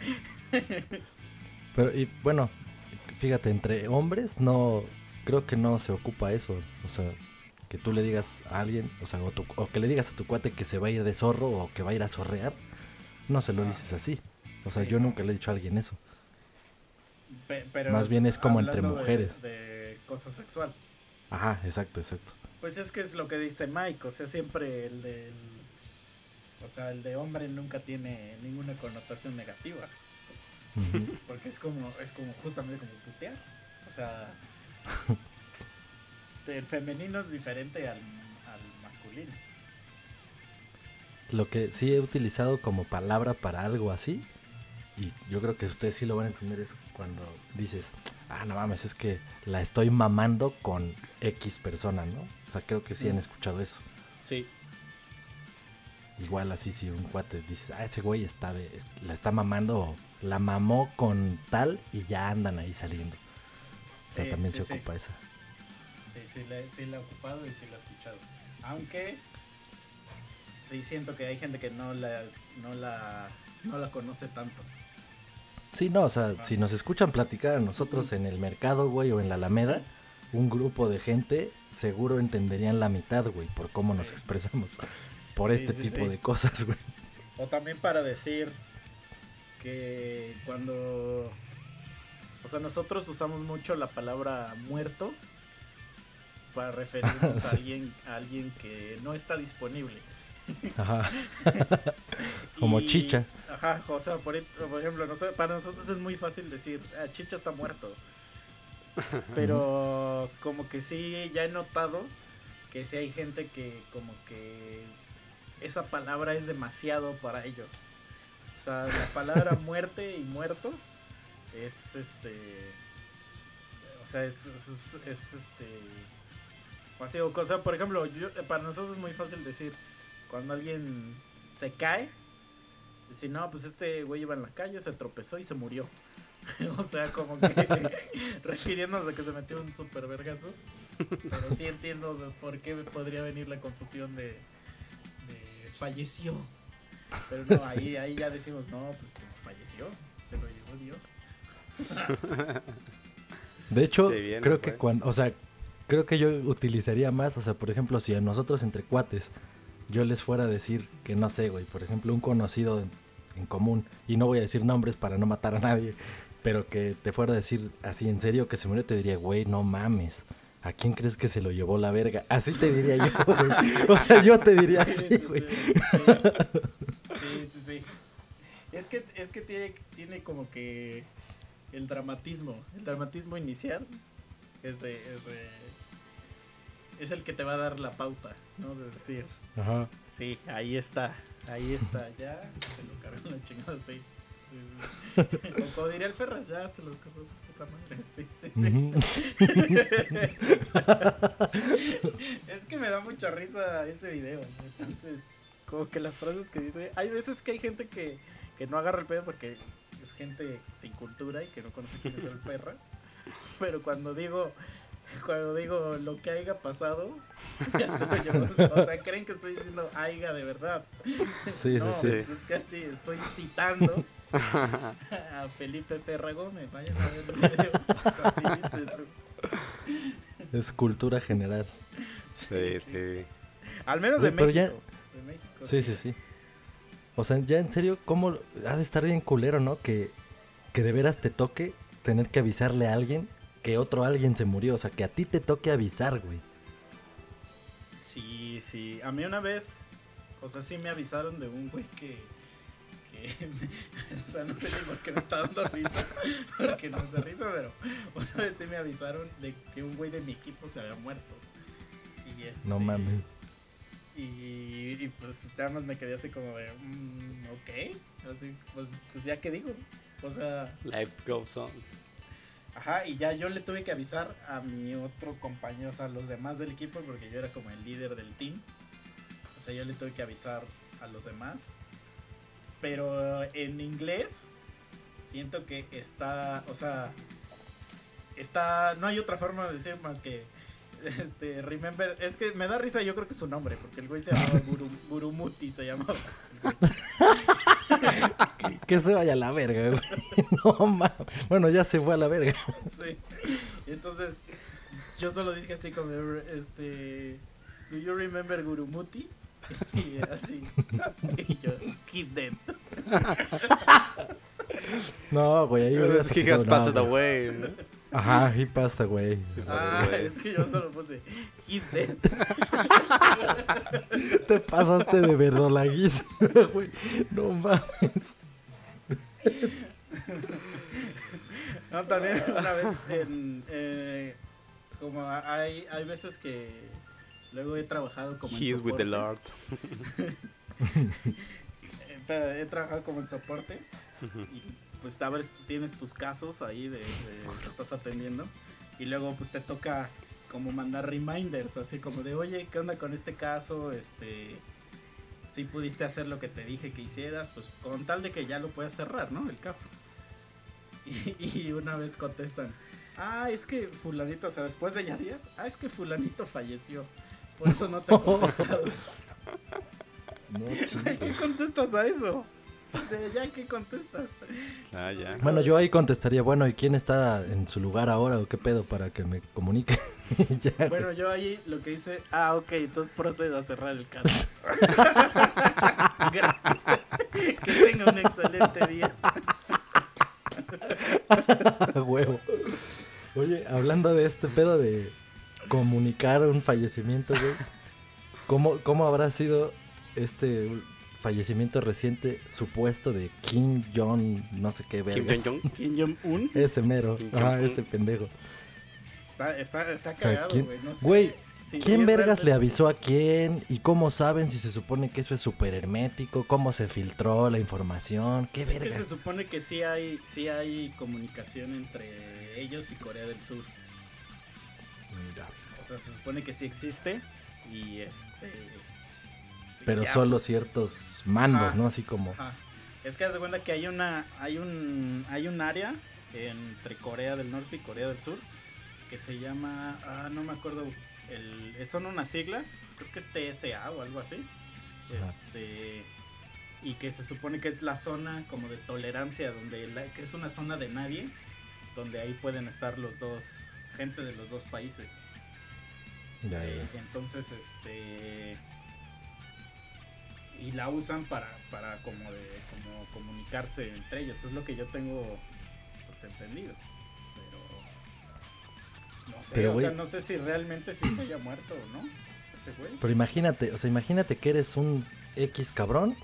Speaker 1: Pero, y bueno, fíjate, entre hombres no, creo que no se ocupa eso. O sea, que tú le digas a alguien, o sea, o, tu- o que le digas a tu cuate que se va a ir de zorro o que va a ir a zorrear, no se lo
Speaker 2: Ah.
Speaker 1: dices así. O sea,
Speaker 2: Sí,
Speaker 1: yo
Speaker 2: no.
Speaker 1: nunca le he dicho a alguien eso.
Speaker 2: Pe- pero
Speaker 1: Más bien es como entre
Speaker 2: hablando de-
Speaker 1: mujeres.
Speaker 2: De, cosa sexual.
Speaker 1: Ajá, exacto, exacto.
Speaker 2: Pues es que es lo que dice Mike, o sea, siempre el del... O sea, el de hombre nunca tiene ninguna connotación negativa. Porque es como, es como justamente como putear. O sea, el femenino es diferente al, al masculino.
Speaker 1: Lo que sí he utilizado como palabra para algo así, y yo creo que ustedes sí lo van a entender cuando dices, ah, no mames, es que la estoy mamando con X persona, ¿no? O sea, creo que sí han
Speaker 2: Mm.
Speaker 1: escuchado eso.
Speaker 2: Sí.
Speaker 1: Igual así si un cuate dices, ah, ese güey está de, la está mamando, la mamó con tal y ya andan ahí saliendo. O sea,
Speaker 2: Sí,
Speaker 1: también
Speaker 2: sí,
Speaker 1: se
Speaker 2: sí.
Speaker 1: ocupa esa.
Speaker 2: Sí, sí, la, sí la he ocupado y sí la he escuchado. Aunque sí siento que hay gente que no la, no la, no la conoce tanto.
Speaker 1: Sí, no, o sea, si nos escuchan platicar a nosotros en el mercado, güey, o en la Alameda, un grupo de gente seguro entenderían la mitad, güey, por cómo nos expresamos. Por
Speaker 2: Sí,
Speaker 1: este
Speaker 2: sí,
Speaker 1: tipo
Speaker 2: sí.
Speaker 1: de cosas, güey.
Speaker 2: O también para decir que cuando... O sea, nosotros usamos mucho la palabra muerto para referirnos a, alguien, a alguien que no está disponible.
Speaker 1: Ajá. Como
Speaker 2: Y-
Speaker 1: chicha.
Speaker 2: Ajá, o sea, por, por ejemplo, no sé, para nosotros es muy fácil decir, "Ah, chicha está muerto. Pero como que sí, ya he notado que sí hay gente que como que esa palabra es demasiado para ellos. O sea, la palabra muerte y muerto es este... O sea, es, es, es- es, este... Así, o sea, por ejemplo, yo- para nosotros es muy fácil decir cuando alguien se cae, decir, no, pues este güey iba en la calle, se tropezó y se murió. o sea, como que refiriéndose a que se metió un super vergazo. Pero sí entiendo de por qué podría venir la confusión de, de falleció. Pero no, ahí, ahí ya decimos, no, pues falleció, se lo llevó Dios.
Speaker 1: De hecho,
Speaker 3: viene,
Speaker 1: creo que cuando, o sea, creo que yo utilizaría más, o sea, por ejemplo, si a nosotros entre cuates yo les fuera a decir que no sé, güey, por ejemplo, un conocido en, en común, y no voy a decir nombres para no matar a nadie, pero que te fuera a decir así en serio que se murió, te diría, güey, no mames. ¿A quién crees que se lo llevó la verga? Así te diría yo, güey. O sea, yo te diría
Speaker 2: Sí,
Speaker 1: así,
Speaker 2: sí,
Speaker 1: güey.
Speaker 2: sí, sí, sí, sí. Es que, es que tiene, tiene como que el dramatismo, el dramatismo inicial es de, es de- es el que te va a dar la pauta, ¿no? De decir,
Speaker 1: Ajá.
Speaker 2: sí, ahí está, ahí está, ya se lo cargó la chingada, sí. O como diría el Ferras, ya se lo cargó su puta madre. Sí, sí, sí. Es que me da mucha risa ese video. ¿no? Entonces, como que las frases que dice. Hay veces que hay gente que, que no agarra el pedo porque es gente sin cultura y que no conoce quién es el perras. Pero cuando digo. Cuando digo lo que haya pasado, ya se lo llevo. O sea, creen que estoy diciendo aiga de verdad.
Speaker 1: Sí,
Speaker 2: no,
Speaker 1: sí, sí.
Speaker 2: es que así estoy citando a Felipe Perra Gómez. Vayan a ver el video. Así viste eso.
Speaker 1: Es cultura general.
Speaker 3: Sí, sí.
Speaker 2: Al menos de
Speaker 1: pero
Speaker 2: México.
Speaker 1: ya-
Speaker 2: de México,
Speaker 1: Sí, sí, sí. O sea, ya en serio, ¿cómo ha de estar bien culero, no? Que, que de veras te toque tener que avisarle a alguien que otro alguien se murió. O sea, que a ti te toque avisar, güey.
Speaker 2: Sí, sí. A mí una vez, o sea, sí me avisaron de un güey que. que o sea, no sé ni por qué me está dando risa. Porque no de risa, pero una vez sí me avisaron de que un güey de mi equipo se había muerto. Y este,
Speaker 1: No mames.
Speaker 2: Y, y pues nada más me quedé así como de. "Mm, ok. Así, pues, pues ya que digo. O sea.
Speaker 3: Life goes on.
Speaker 2: Ajá, y ya yo le tuve que avisar a mi otro compañero, o sea, a los demás del equipo, porque yo era como el líder del team. O sea, yo le tuve que avisar a los demás. Pero en inglés, siento que está, o sea, está, no hay otra forma de decir más que, este, remember, es que me da risa yo creo que su nombre, porque el güey se llamaba Guru- Gurumuti, se llamaba.
Speaker 1: Que se vaya a la verga, güey. No mames. Bueno, ya se fue a la verga.
Speaker 2: Sí. Y entonces, yo solo dije así como, este, ¿do you remember Gurumuti? Y así, y yo, he's dead.
Speaker 1: No, güey, ahí hubieras
Speaker 3: He has passed
Speaker 1: no,
Speaker 3: away. ¿no?
Speaker 1: Ajá, he passed away.
Speaker 2: Ah,
Speaker 3: güey.
Speaker 2: es que yo solo puse, he's dead.
Speaker 1: Te pasaste de verdolaguísimo, güey. No mames.
Speaker 2: No, también una vez en, eh, como hay, hay veces que luego he trabajado como en
Speaker 3: He is with the
Speaker 2: soporte.
Speaker 3: Lord.
Speaker 2: Pero he trabajado como en soporte y pues a ver, tienes tus casos ahí de, de que estás atendiendo y luego pues te toca como mandar reminders así como de oye qué onda con este caso este si pudiste hacer lo que te dije que hicieras pues con tal de que ya lo puedas cerrar no el caso. Y, y una vez contestan ah es que fulanito o sea después de ya días ah es que fulanito falleció por eso no te he contestado
Speaker 1: No
Speaker 2: ¿Qué contestas a eso? O sea, ya, ¿qué contestas?
Speaker 3: Ah, ya.
Speaker 1: Bueno, yo ahí contestaría, bueno, ¿y quién está en su lugar ahora o qué pedo para que me comunique? Ya.
Speaker 2: Bueno, yo ahí lo que hice, ah, ok, entonces procedo a cerrar el caso. Gracias. que tenga un excelente día.
Speaker 1: huevo. Oye, hablando de este pedo de comunicar un fallecimiento, güey. ¿Cómo, ¿Cómo habrá sido este fallecimiento reciente supuesto de Kim Jong, no sé qué
Speaker 3: Kim
Speaker 1: vergas?
Speaker 3: Jong-un.
Speaker 2: Kim Jong-un
Speaker 1: Ese mero.
Speaker 3: Kim
Speaker 1: Ah, ese pendejo.
Speaker 2: está, está, está
Speaker 1: O sea,
Speaker 2: cagado,
Speaker 1: ¿quién-
Speaker 2: güey. No sé.
Speaker 1: güey, ¿Quién vergas le avisó a quién? ¿Y cómo saben si se supone que eso es súper hermético? ¿Cómo se filtró la información? ¿Qué
Speaker 2: Es que
Speaker 1: vergas?
Speaker 2: se supone que sí hay, sí hay comunicación entre ellos y Corea del Sur.
Speaker 1: Mira.
Speaker 2: O sea, se supone que sí existe y este...
Speaker 1: Pero
Speaker 2: ya,
Speaker 1: solo
Speaker 2: pues,
Speaker 1: ciertos mandos,
Speaker 2: Ajá.
Speaker 1: ¿no? Así como...
Speaker 2: Ajá. Es que haz de cuenta que hay una, hay un, hay un área entre Corea del Norte y Corea del Sur que se llama, ah, no me acuerdo, el, son unas siglas, creo que es TSA o algo así,
Speaker 1: Ajá.
Speaker 2: este, y que se supone que es la zona como de tolerancia, donde la- que es una zona de nadie, donde ahí pueden estar los dos, gente de los dos países.
Speaker 1: Ya,
Speaker 2: Eh,
Speaker 1: ya.
Speaker 2: entonces, este. Y la usan para, para como de como comunicarse entre ellos. Es lo que yo tengo pues entendido. Pero. No sé,
Speaker 1: Pero,
Speaker 2: o sea, no sé si realmente sí se haya muerto o no. Ese güey.
Speaker 1: Pero imagínate, o sea, imagínate que eres un X cabrón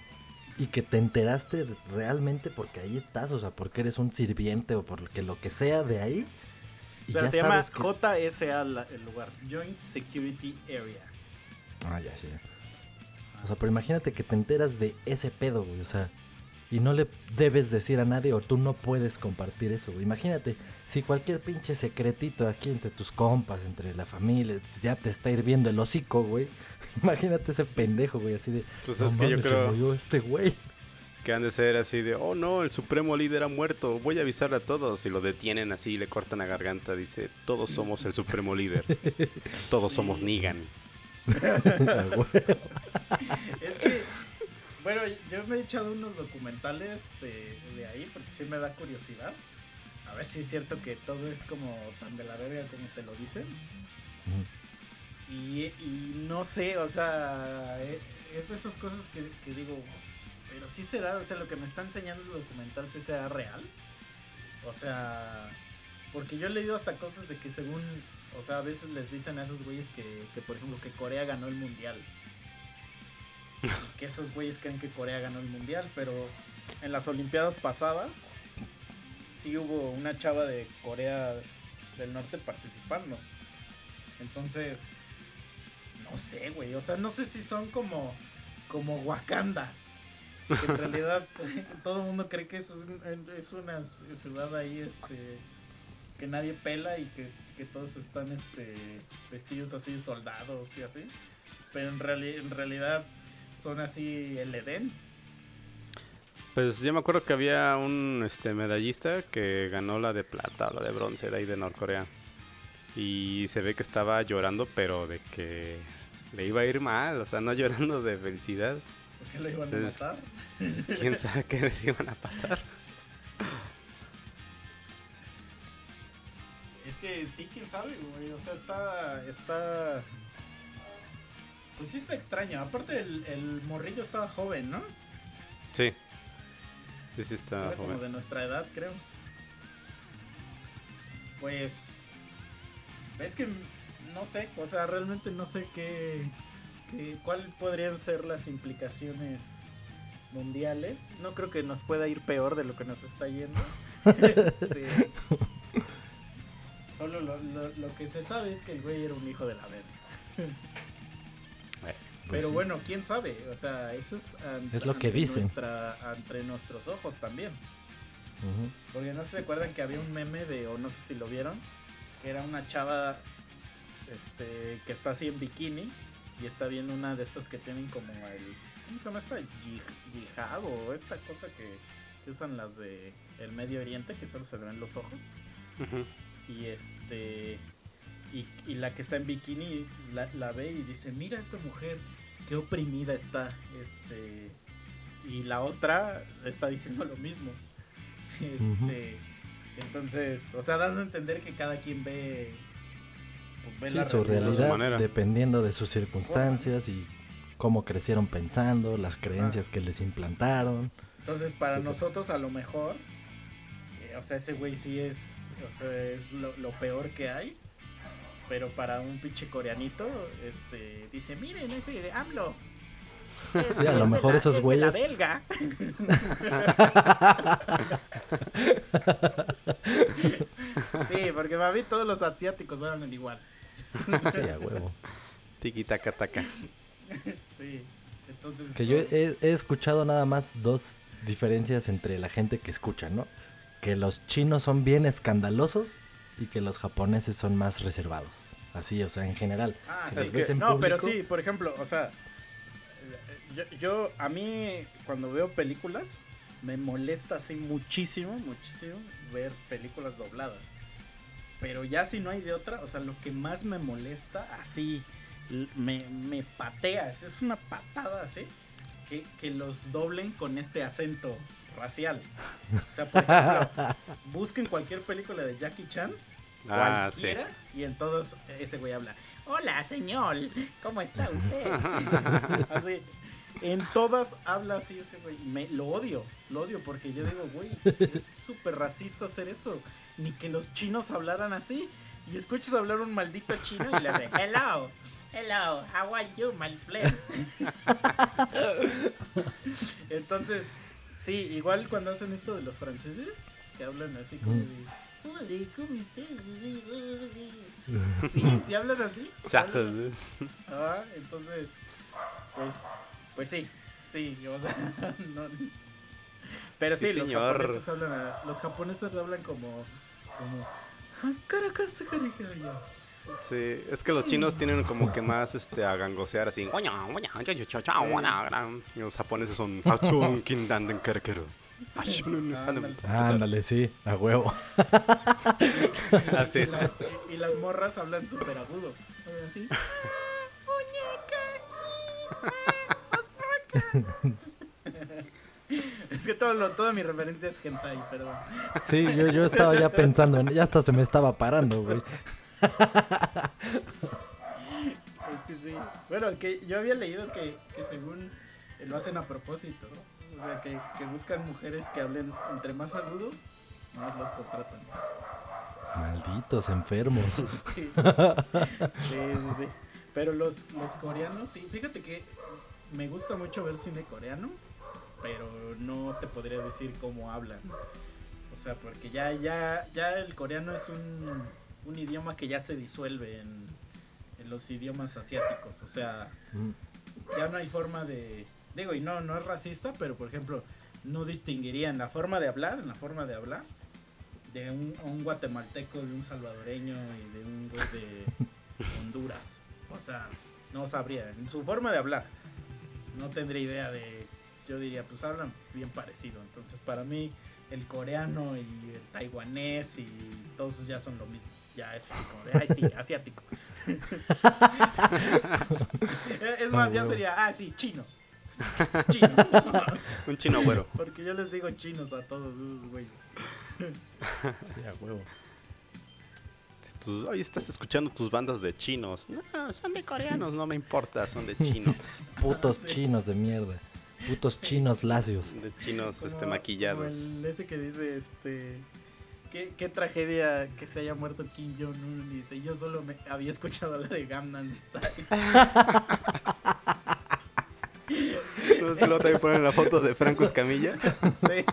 Speaker 1: y que te enteraste realmente porque ahí estás, o sea, porque eres un sirviente o porque lo que sea de ahí. Y ya
Speaker 2: se llama
Speaker 1: sabes que...
Speaker 2: JSA el lugar. Joint Security Area.
Speaker 1: Ah, ya, sí. O sea, pero imagínate que te enteras de ese pedo, güey, o sea, y no le debes decir a nadie o tú no puedes compartir eso, güey. Imagínate, si cualquier pinche secretito aquí entre tus compas, entre la familia, ya te está hirviendo el hocico, güey. Imagínate ese pendejo, güey, así de...
Speaker 3: Pues
Speaker 1: "No
Speaker 3: es que yo
Speaker 1: se
Speaker 3: creo
Speaker 1: murió este güey.
Speaker 3: que han de ser así de, oh no, el supremo líder ha muerto, voy a avisarle a todos. Y lo detienen así y le cortan la garganta. Dice, todos somos el supremo líder. Todos somos Negan.
Speaker 2: Es que, bueno, yo me he echado unos documentales de, de ahí porque sí me da curiosidad. A ver si es cierto que todo es como tan de la verga como te lo dicen. Y, y no sé, o sea, eh, es de esas cosas que, que digo, pero sí será, o sea, lo que me está enseñando el documental sí será real. O sea, porque yo he leído hasta cosas de que según, o sea, a veces les dicen a esos güeyes que, que por ejemplo, que Corea ganó el mundial. Y que esos güeyes creen que Corea ganó el mundial, pero en las Olimpiadas pasadas sí hubo una chava de Corea del Norte participando. Entonces, no sé, güey. O sea, no sé si son como, como Wakanda. Que en realidad todo el mundo cree que es, un- es una ciudad ahí este, que nadie pela y que, que todos están este, vestidos así soldados y así. Pero en, reali- en realidad son así el Edén.
Speaker 3: Pues yo me acuerdo que había un este medallista que ganó la de plata o la de bronce de ahí de Norcorea. Y se ve que estaba llorando, pero de que le iba a ir mal, o sea, no llorando de felicidad.
Speaker 2: ¿Por qué lo iban a matar?
Speaker 3: Pues, ¿Quién sabe qué les iban a pasar?
Speaker 2: Es que sí, quién sabe, güey. O sea, está. Está. Pues sí está extraño. Aparte, el, el morrillo estaba joven, ¿no?
Speaker 3: Sí. Sí, sí está
Speaker 2: Era como
Speaker 3: joven.
Speaker 2: de nuestra edad, creo. Pues. Es que no sé, o sea, realmente no sé qué. qué ¿Cuál podrían ser las implicaciones mundiales? No creo que nos pueda ir peor de lo que nos está yendo. Este, solo lo, lo- lo que se sabe es que el güey era un hijo de la verga.
Speaker 1: Pues
Speaker 2: Pero
Speaker 1: sí.
Speaker 2: bueno, quién sabe, o sea, eso es, ant-
Speaker 1: Es lo que
Speaker 2: ante
Speaker 1: dicen.
Speaker 2: nuestra- entre nuestros ojos también. Porque no se acuerdan que había un meme de, o no sé si lo vieron, que era una chava este, que está así en bikini y está viendo una de estas que tienen como el. ¿Cómo se llama esta? Yi- Yihad o esta cosa que, que usan las de el Medio Oriente, que solo se ven los ojos.
Speaker 3: Ujú.
Speaker 2: Y este. Y, y la que está en bikini la, la ve y dice: Mira esta mujer, qué oprimida está. Este. Y la otra está diciendo lo mismo. Este. Entonces, o sea, dando a entender que cada quien ve. Pues, ve
Speaker 1: Sí,
Speaker 2: la
Speaker 1: su
Speaker 2: realidad.
Speaker 1: dependiendo de sus circunstancias y cómo crecieron pensando, las creencias que les implantaron.
Speaker 2: Entonces, para
Speaker 1: Sí, pues.
Speaker 2: nosotros, a lo mejor. O sea, ese güey sí es. O sea, es lo, lo peor que hay. Pero para un pinche coreanito, este. Dice: Miren ese de AMLO.
Speaker 1: Sí, a lo
Speaker 2: de
Speaker 1: mejor
Speaker 2: la-
Speaker 1: esos
Speaker 2: es de
Speaker 1: güeyes-
Speaker 2: La belga. sí, porque para mí todos los asiáticos hablan igual.
Speaker 1: Sí, a huevo.
Speaker 3: Tiki taka taka.
Speaker 2: Sí. Entonces.
Speaker 1: Que yo he, he escuchado nada más dos diferencias entre la gente que escucha, ¿no? Que los chinos son bien escandalosos y que los japoneses son más reservados. Así, o sea, en general.
Speaker 2: Ah,
Speaker 1: Si ves
Speaker 2: que-
Speaker 1: en
Speaker 2: no, pero sí, por ejemplo, o sea, yo, yo, a mí cuando veo películas me molesta así muchísimo, muchísimo ver películas dobladas. Pero ya si no hay de otra, o sea, lo que más me molesta así, me, me patea, es es una patada así, que, que los doblen con este acento racial. O sea, por ejemplo, busquen cualquier película de Jackie Chan
Speaker 3: Ah, sí.
Speaker 2: cualquiera y en todos ese güey habla hola señor cómo está usted así en todas habla así ese güey me lo odio lo odio porque yo digo güey es súper racista hacer eso ni que los chinos hablaran así y escuchas hablar un maldito chino y le hace hello hello how are you my friend entonces sí igual cuando hacen esto de los franceses que hablan así como de Hola, ¿cómo estás? Sí, sí hablan así.
Speaker 3: Sajas.
Speaker 2: Ah, entonces, pues, pues sí, sí, o sea, no- pero sí,
Speaker 3: Sí,
Speaker 2: los
Speaker 3: señor.
Speaker 2: japoneses hablan, a- los japoneses hablan como, como, "Ah, Caracas, caracaya".
Speaker 3: Sí, es que los chinos tienen como que más este a gangosear así. Y los japoneses son.
Speaker 2: Ándale.
Speaker 1: Ándale, sí, a huevo.
Speaker 3: Así.
Speaker 2: Y las, y, y las morras hablan súper agudo. así. Es que todo lo, toda mi referencia es hentai, perdón.
Speaker 1: Sí, yo, yo estaba ya pensando, en- ya hasta se me estaba parando, güey.
Speaker 2: Es que sí. Bueno, que yo había leído que, que según lo hacen a propósito, ¿no? O sea, que, que buscan mujeres que hablen entre más agudo, más las contratan.
Speaker 1: Malditos enfermos.
Speaker 2: Sí. sí, sí, sí. Pero los, los coreanos, sí. Fíjate que me gusta mucho ver cine coreano, pero no te podría decir cómo hablan. O sea, porque ya, ya, ya el coreano es un, un idioma que ya se disuelve en, en los idiomas asiáticos. O sea,
Speaker 1: Mm,
Speaker 2: ya no hay forma de digo y no no es racista pero por ejemplo no distinguiría en la forma de hablar en la forma de hablar de un, un guatemalteco de un salvadoreño y de un güey de Honduras o sea no sabría en su forma de hablar no tendría idea de yo diría pues hablan bien parecido entonces para mí el coreano y el taiwanés y todos ya son lo mismo ya es así como de ay sí asiático es más ya
Speaker 1: huevo.
Speaker 2: sería ah sí chino chino
Speaker 3: Un chino güero.
Speaker 2: porque yo les digo chinos a todos esos güeyes
Speaker 1: sí, a huevo.
Speaker 3: tus, oye, estás escuchando tus bandas de chinos. No, son de coreanos, no me importa, son de chinos.
Speaker 1: Putos chinos de mierda. Putos chinos lacios.
Speaker 3: De chinos
Speaker 2: Como-
Speaker 3: este maquillados.
Speaker 2: el ese que dice, este... Qué, qué tragedia que se haya muerto Kim Jong-un. Dice, yo solo me había escuchado la de Gangnam Style.
Speaker 3: ¿No es que luego también ponen la foto de Franco Escamilla?
Speaker 2: Sí.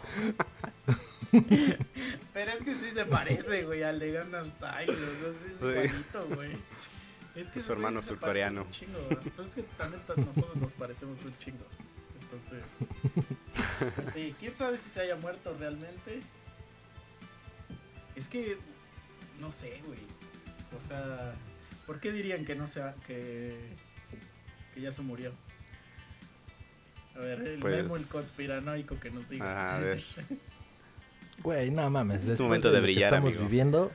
Speaker 2: Pero es que sí se parece, güey, al de Gangnam Style. O sea, sí es
Speaker 3: Sí.
Speaker 2: igualito, güey. Es que
Speaker 3: Su hermano surcoreano.
Speaker 2: chingo, ¿verdad? Pues es que también ta- nosotros nos parecemos un chingo. Entonces, pues sí, quién sabe si se haya muerto realmente. Es que, no sé, güey. O sea, ¿por qué dirían que no se ha- que, que ya se murió? A ver, el
Speaker 3: Pues-
Speaker 2: memo, el conspiranoico que nos diga.
Speaker 3: A ver.
Speaker 1: Güey, no mames.
Speaker 3: Es tu
Speaker 1: después
Speaker 3: momento de
Speaker 1: lo que
Speaker 3: brillar,
Speaker 1: estamos
Speaker 3: amigo.
Speaker 1: viviendo.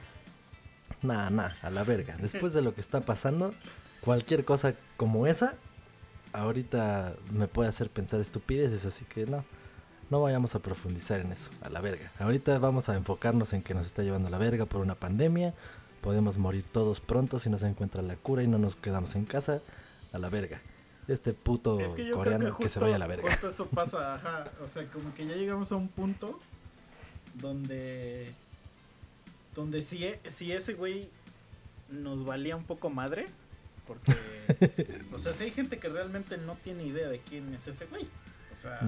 Speaker 1: Nah, nah, a la verga. Después de lo que está pasando, cualquier cosa como esa, ahorita me puede hacer pensar estupideces, así que no. No vayamos a profundizar en eso, a la verga. Ahorita vamos a enfocarnos en que nos está llevando a la verga por una pandemia. Podemos morir todos pronto si no se encuentra la cura y no nos quedamos en casa. A la verga. Este puto
Speaker 2: Es que yo
Speaker 1: coreano
Speaker 2: creo que
Speaker 1: que se
Speaker 2: justo,
Speaker 1: vaya a la verga.
Speaker 2: justo eso pasa, ajá. O sea, como que ya llegamos a un punto donde. Donde si, e- si ese güey nos valía un poco madre. Porque. o sea, si hay gente que realmente no tiene idea de quién es ese güey. O sea,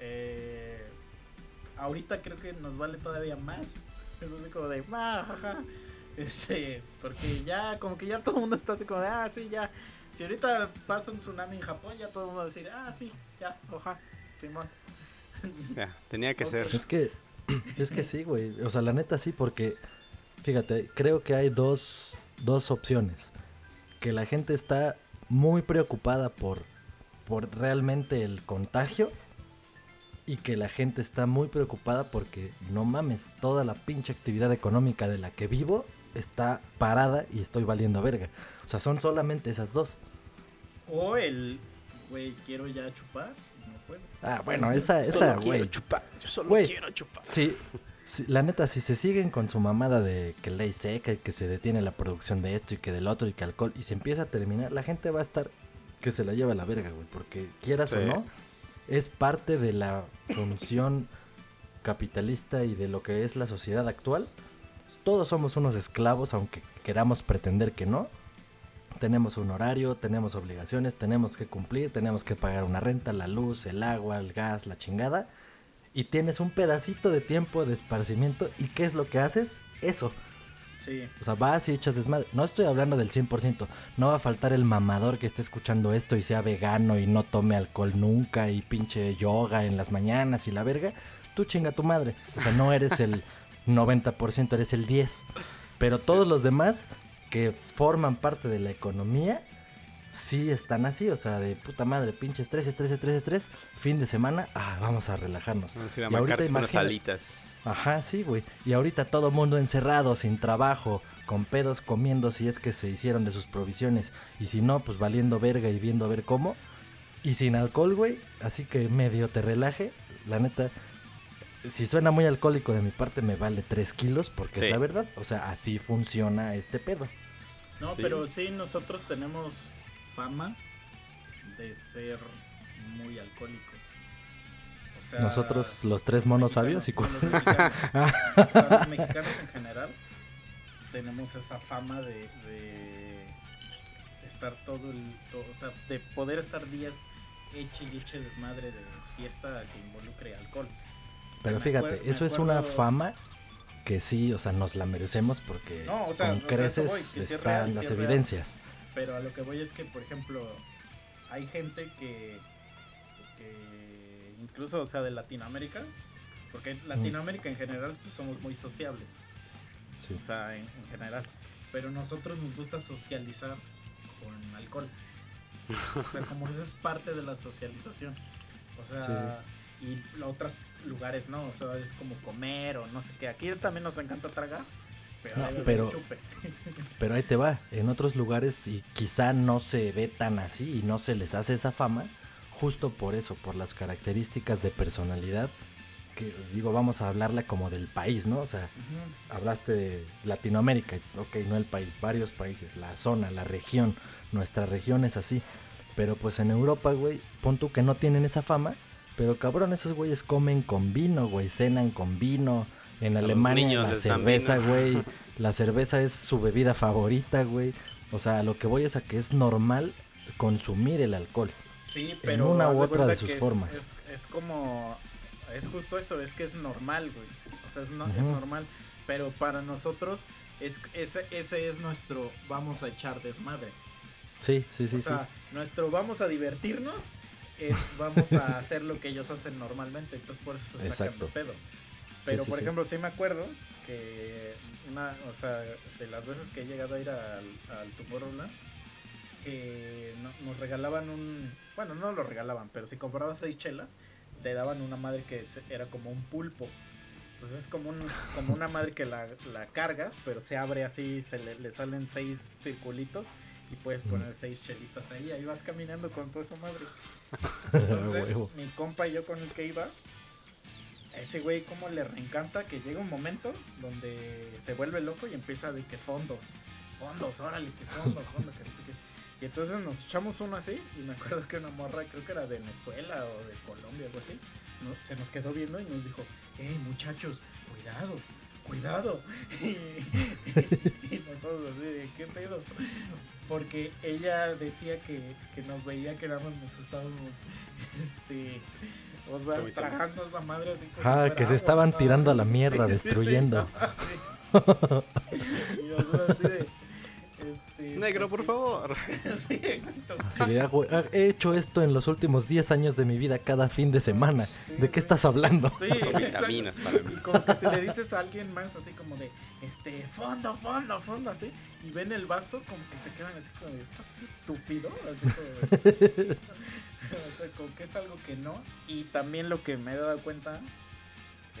Speaker 2: eh, ahorita creo que nos vale todavía más. Es así como de, "Ah, jaja". Este, porque ya, como que ya todo el mundo está así como de, ah, sí, ya. Si ahorita pasa un tsunami en Japón, ya todo el mundo va a decir, ah, sí, ya, oja, Simón.
Speaker 3: Ya, tenía que ser.
Speaker 1: Es que, es que sí, güey. O sea, la neta sí, porque, fíjate, creo que hay dos, dos opciones. Que la gente está muy preocupada por, por realmente el contagio. Y que la gente está muy preocupada porque, no mames, toda la pinche actividad económica de la que vivo está parada y estoy valiendo verga. O sea, son solamente esas dos.
Speaker 2: O el, güey, quiero ya chupar, no puedo.
Speaker 1: Ah, bueno, esa, esa,
Speaker 3: quiero
Speaker 1: güey.
Speaker 3: chupar. Yo solo
Speaker 1: Güey.
Speaker 3: quiero chupar.
Speaker 1: Sí, sí, la neta, si se siguen con su mamada de que ley seca y que se detiene la producción de esto y que del otro y que alcohol y se empieza a terminar, la gente va a estar que se la lleva a la verga, güey, porque quieras o no, es parte de la función capitalista y de lo que es la sociedad actual. Todos somos unos esclavos, aunque queramos pretender que no. Tenemos un horario, tenemos obligaciones, tenemos que cumplir, tenemos que pagar una renta, la luz, el agua, el gas, la chingada. Y tienes un pedacito de tiempo de esparcimiento. ¿Y qué es lo que haces? Eso.
Speaker 2: Sí,
Speaker 1: O sea, vas y echas desmadre. No estoy hablando del 100%. No va a faltar el mamador que esté escuchando esto y sea vegano y no tome alcohol nunca y pinche yoga en las mañanas y la verga. Tú chinga tu madre. O sea, no eres el 90%, eres el 10%. Pero todos los demás que forman parte de la economía sí están así. O sea, de puta madre, pinche estrés, estrés, estrés, estrés. Fin de semana, ah, vamos a relajarnos.
Speaker 3: Vamos a ir a
Speaker 1: Y ahorita
Speaker 3: unas alitas.
Speaker 1: Ajá, sí, güey. Y ahorita todo mundo encerrado, sin trabajo, con pedos comiendo si es que se hicieron de sus provisiones. Y si no, pues valiendo verga y viendo a ver cómo. Y sin alcohol, güey. Así que medio te relaje. La neta, si suena muy alcohólico de mi parte, me vale 3 kilos, porque
Speaker 3: Sí.
Speaker 1: es la verdad. O sea, así funciona este pedo.
Speaker 2: no,
Speaker 3: Sí.
Speaker 2: pero sí, nosotros tenemos fama de ser muy alcohólicos. O sea,
Speaker 1: Nosotros, los tres monos sabios y
Speaker 2: los mexicanos, los mexicanos en general tenemos esa fama de, de estar todo el o sea de poder estar días eche y eche desmadre de fiesta que involucre alcohol
Speaker 1: Pero
Speaker 2: Me
Speaker 1: fíjate, eso es una fama que sí, o sea, nos la merecemos porque
Speaker 2: No, o sea,
Speaker 1: con
Speaker 2: o sea, eso
Speaker 1: creces
Speaker 2: voy,
Speaker 1: están las evidencias.
Speaker 2: Pero a lo que voy es que por ejemplo hay gente que que incluso o sea de Latinoamérica porque en Latinoamérica en general pues, somos muy sociables
Speaker 1: Sí.
Speaker 2: o sea, en, en general. Pero nosotros nos gusta socializar con alcohol. O sea, como eso es parte de la socialización. O sea, y los otros lugares no, o sea, es como comer o no sé qué. Aquí también nos encanta tragar, pero,
Speaker 1: No, pero- ahí te va, en otros lugares y quizá no se ve tan así y no se les hace esa fama, justo por eso, por las características de personalidad que digo, vamos a hablarla como del país, ¿no? O sea, hablaste de Latinoamérica, ok, no el país, varios países, la zona, la región, nuestra región es así. Pero pues en Europa, güey, pon tú que no tienen esa fama, pero cabrón, esos güeyes comen con vino, güey, cenan con vino. En
Speaker 3: A
Speaker 1: Alemania
Speaker 3: niños
Speaker 1: la cerveza, güey, la cerveza es su bebida favorita, güey. O sea, lo que voy es a que es normal consumir el alcohol.
Speaker 2: Sí, pero
Speaker 1: una
Speaker 2: haz
Speaker 1: u otra de sus
Speaker 2: es-
Speaker 1: formas.
Speaker 2: Es, es como, es justo eso, es que es normal, güey. O sea, es, no, es
Speaker 1: Ujú.
Speaker 2: normal. Pero para nosotros, es, ese, ese es nuestro vamos a echar desmadre.
Speaker 1: Sí, sí, sí,
Speaker 2: o
Speaker 1: sí.
Speaker 2: sea, nuestro vamos a divertirnos es vamos a hacer lo que ellos hacen normalmente. Entonces por eso se sacan de pedo. Pero
Speaker 1: sí,
Speaker 2: por
Speaker 1: sí.
Speaker 2: ejemplo, sí me acuerdo que una, o sea, de las veces que he llegado a ir al, al Tomorrowland, que no- nos regalaban un, bueno, no lo regalaban, pero si comprabas seis chelas, te daban una madre que era como un pulpo. Entonces es como, un, como una madre que la, la cargas, pero se abre así, se le, le salen seis circulitos y puedes poner seis chelitas ahí, ahí vas caminando con toda esa madre. Entonces, mi compa y yo con el que iba, a ese güey como le reencanta que llega un momento donde se vuelve loco y empieza de que fondos, fondos, órale, que fondo, fondo, que no sé qué. Y entonces nos echamos uno así y me acuerdo que una morra, creo que era de Venezuela o de Colombia, algo así, no- se nos quedó viendo y nos dijo, hey muchachos, cuidado, cuidado. y nosotros así de, ¿qué pedo? Porque ella decía que, que nos veía que más nos estábamos, este, o sea,
Speaker 3: Ahorita.
Speaker 2: tragando esa madre así como
Speaker 1: Ah, que se
Speaker 2: agua,
Speaker 1: estaban
Speaker 2: ¿no?
Speaker 1: tirando a la mierda,
Speaker 2: Sí, sí, sí,
Speaker 1: destruyendo.
Speaker 2: sí. y nosotros así de, este,
Speaker 3: Negro,
Speaker 2: pues
Speaker 3: por
Speaker 2: sí.
Speaker 3: favor.
Speaker 2: sí, exacto.
Speaker 1: Así de, "Ah, güey, ah, he hecho esto en los últimos 10 años de mi vida cada fin de semana.
Speaker 2: Sí,
Speaker 1: ¿De qué
Speaker 2: sí.
Speaker 1: estás hablando?
Speaker 2: Sí,
Speaker 3: Son vitaminas para mí.
Speaker 2: Y como que si le dices a alguien más así como de, este, fondo, fondo, fondo, así, y ven el vaso, como que se quedan así como de, ¿estás estúpido? Así como de- o sea, como que es algo que no. Y también lo que me he dado cuenta,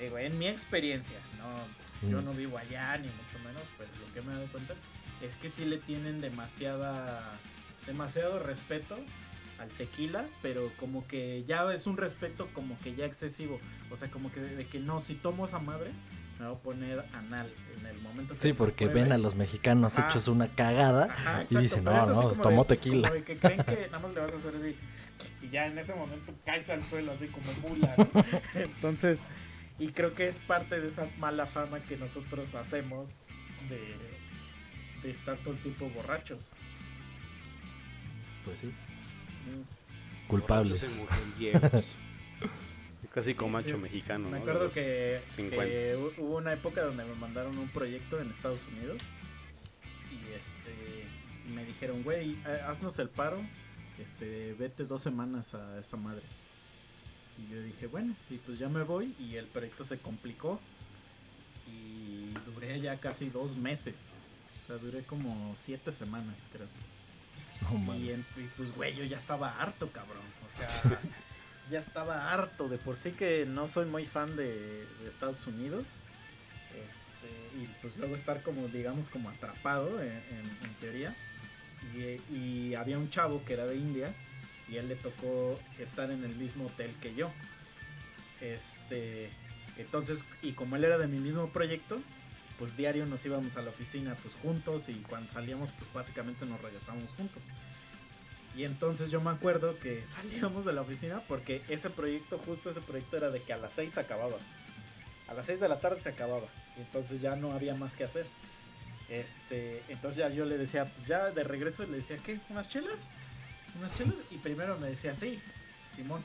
Speaker 2: digo, en mi experiencia, no, yo
Speaker 1: Mm.
Speaker 2: no vivo allá, ni mucho menos, pero lo que me he dado cuenta es que sí le tienen demasiada, demasiado respeto al tequila, pero como que ya es un respeto como que ya excesivo. O sea, como que de que no, si tomo esa madre, me voy a poner anal en el momento que
Speaker 1: Sí, porque
Speaker 2: pruebe.
Speaker 1: ven a los mexicanos hechos una cagada
Speaker 2: Ajá,
Speaker 1: y
Speaker 2: exacto,
Speaker 1: dicen, no, no, tomó
Speaker 2: de-
Speaker 1: tequila.
Speaker 2: Como de que creen que nada más le vas a hacer así. Ya en ese momento caes al suelo así como mula. ¿no? Entonces, y creo que es parte de esa mala fama que nosotros hacemos de, de estar todo el tiempo borrachos.
Speaker 1: Pues sí,
Speaker 2: Mm.
Speaker 1: culpables.
Speaker 3: Casi como
Speaker 2: Sí,
Speaker 3: macho
Speaker 2: sí.
Speaker 3: mexicano, ¿no?
Speaker 2: Me acuerdo que,
Speaker 3: 50s.
Speaker 2: que hu- hubo una época donde me mandaron un proyecto en Estados Unidos y este y me dijeron, güey, haznos el paro, este, vete dos semanas a esa madre. Y yo dije, bueno, y pues ya me voy y el proyecto se complicó y duré ya casi dos meses. O sea, duré como siete semanas, creo. Y, en- y, pues, güey, yo ya estaba harto, cabrón. O sea, ya estaba harto. De por sí que no soy muy fan de, de Estados Unidos. Este, y pues luego estar como, digamos, como atrapado en, en- en teoría. Y, había un chavo que era de India y él le tocó estar en el mismo hotel que yo. Este, entonces, y como él era de mi mismo proyecto, pues diario nos íbamos a la oficina pues juntos y cuando salíamos pues básicamente nos regresábamos juntos. Y entonces yo me acuerdo que salíamos de la oficina porque ese proyecto, justo ese proyecto era de que a las 6 acababas. A las 6 de la tarde se acababa. Y entonces ya no había más que hacer. Este, entonces ya yo le decía, pues ya de regreso le decía, ¿qué? ¿Unas chelas? ¿Unas chelas? Y primero me decía, sí, Simón.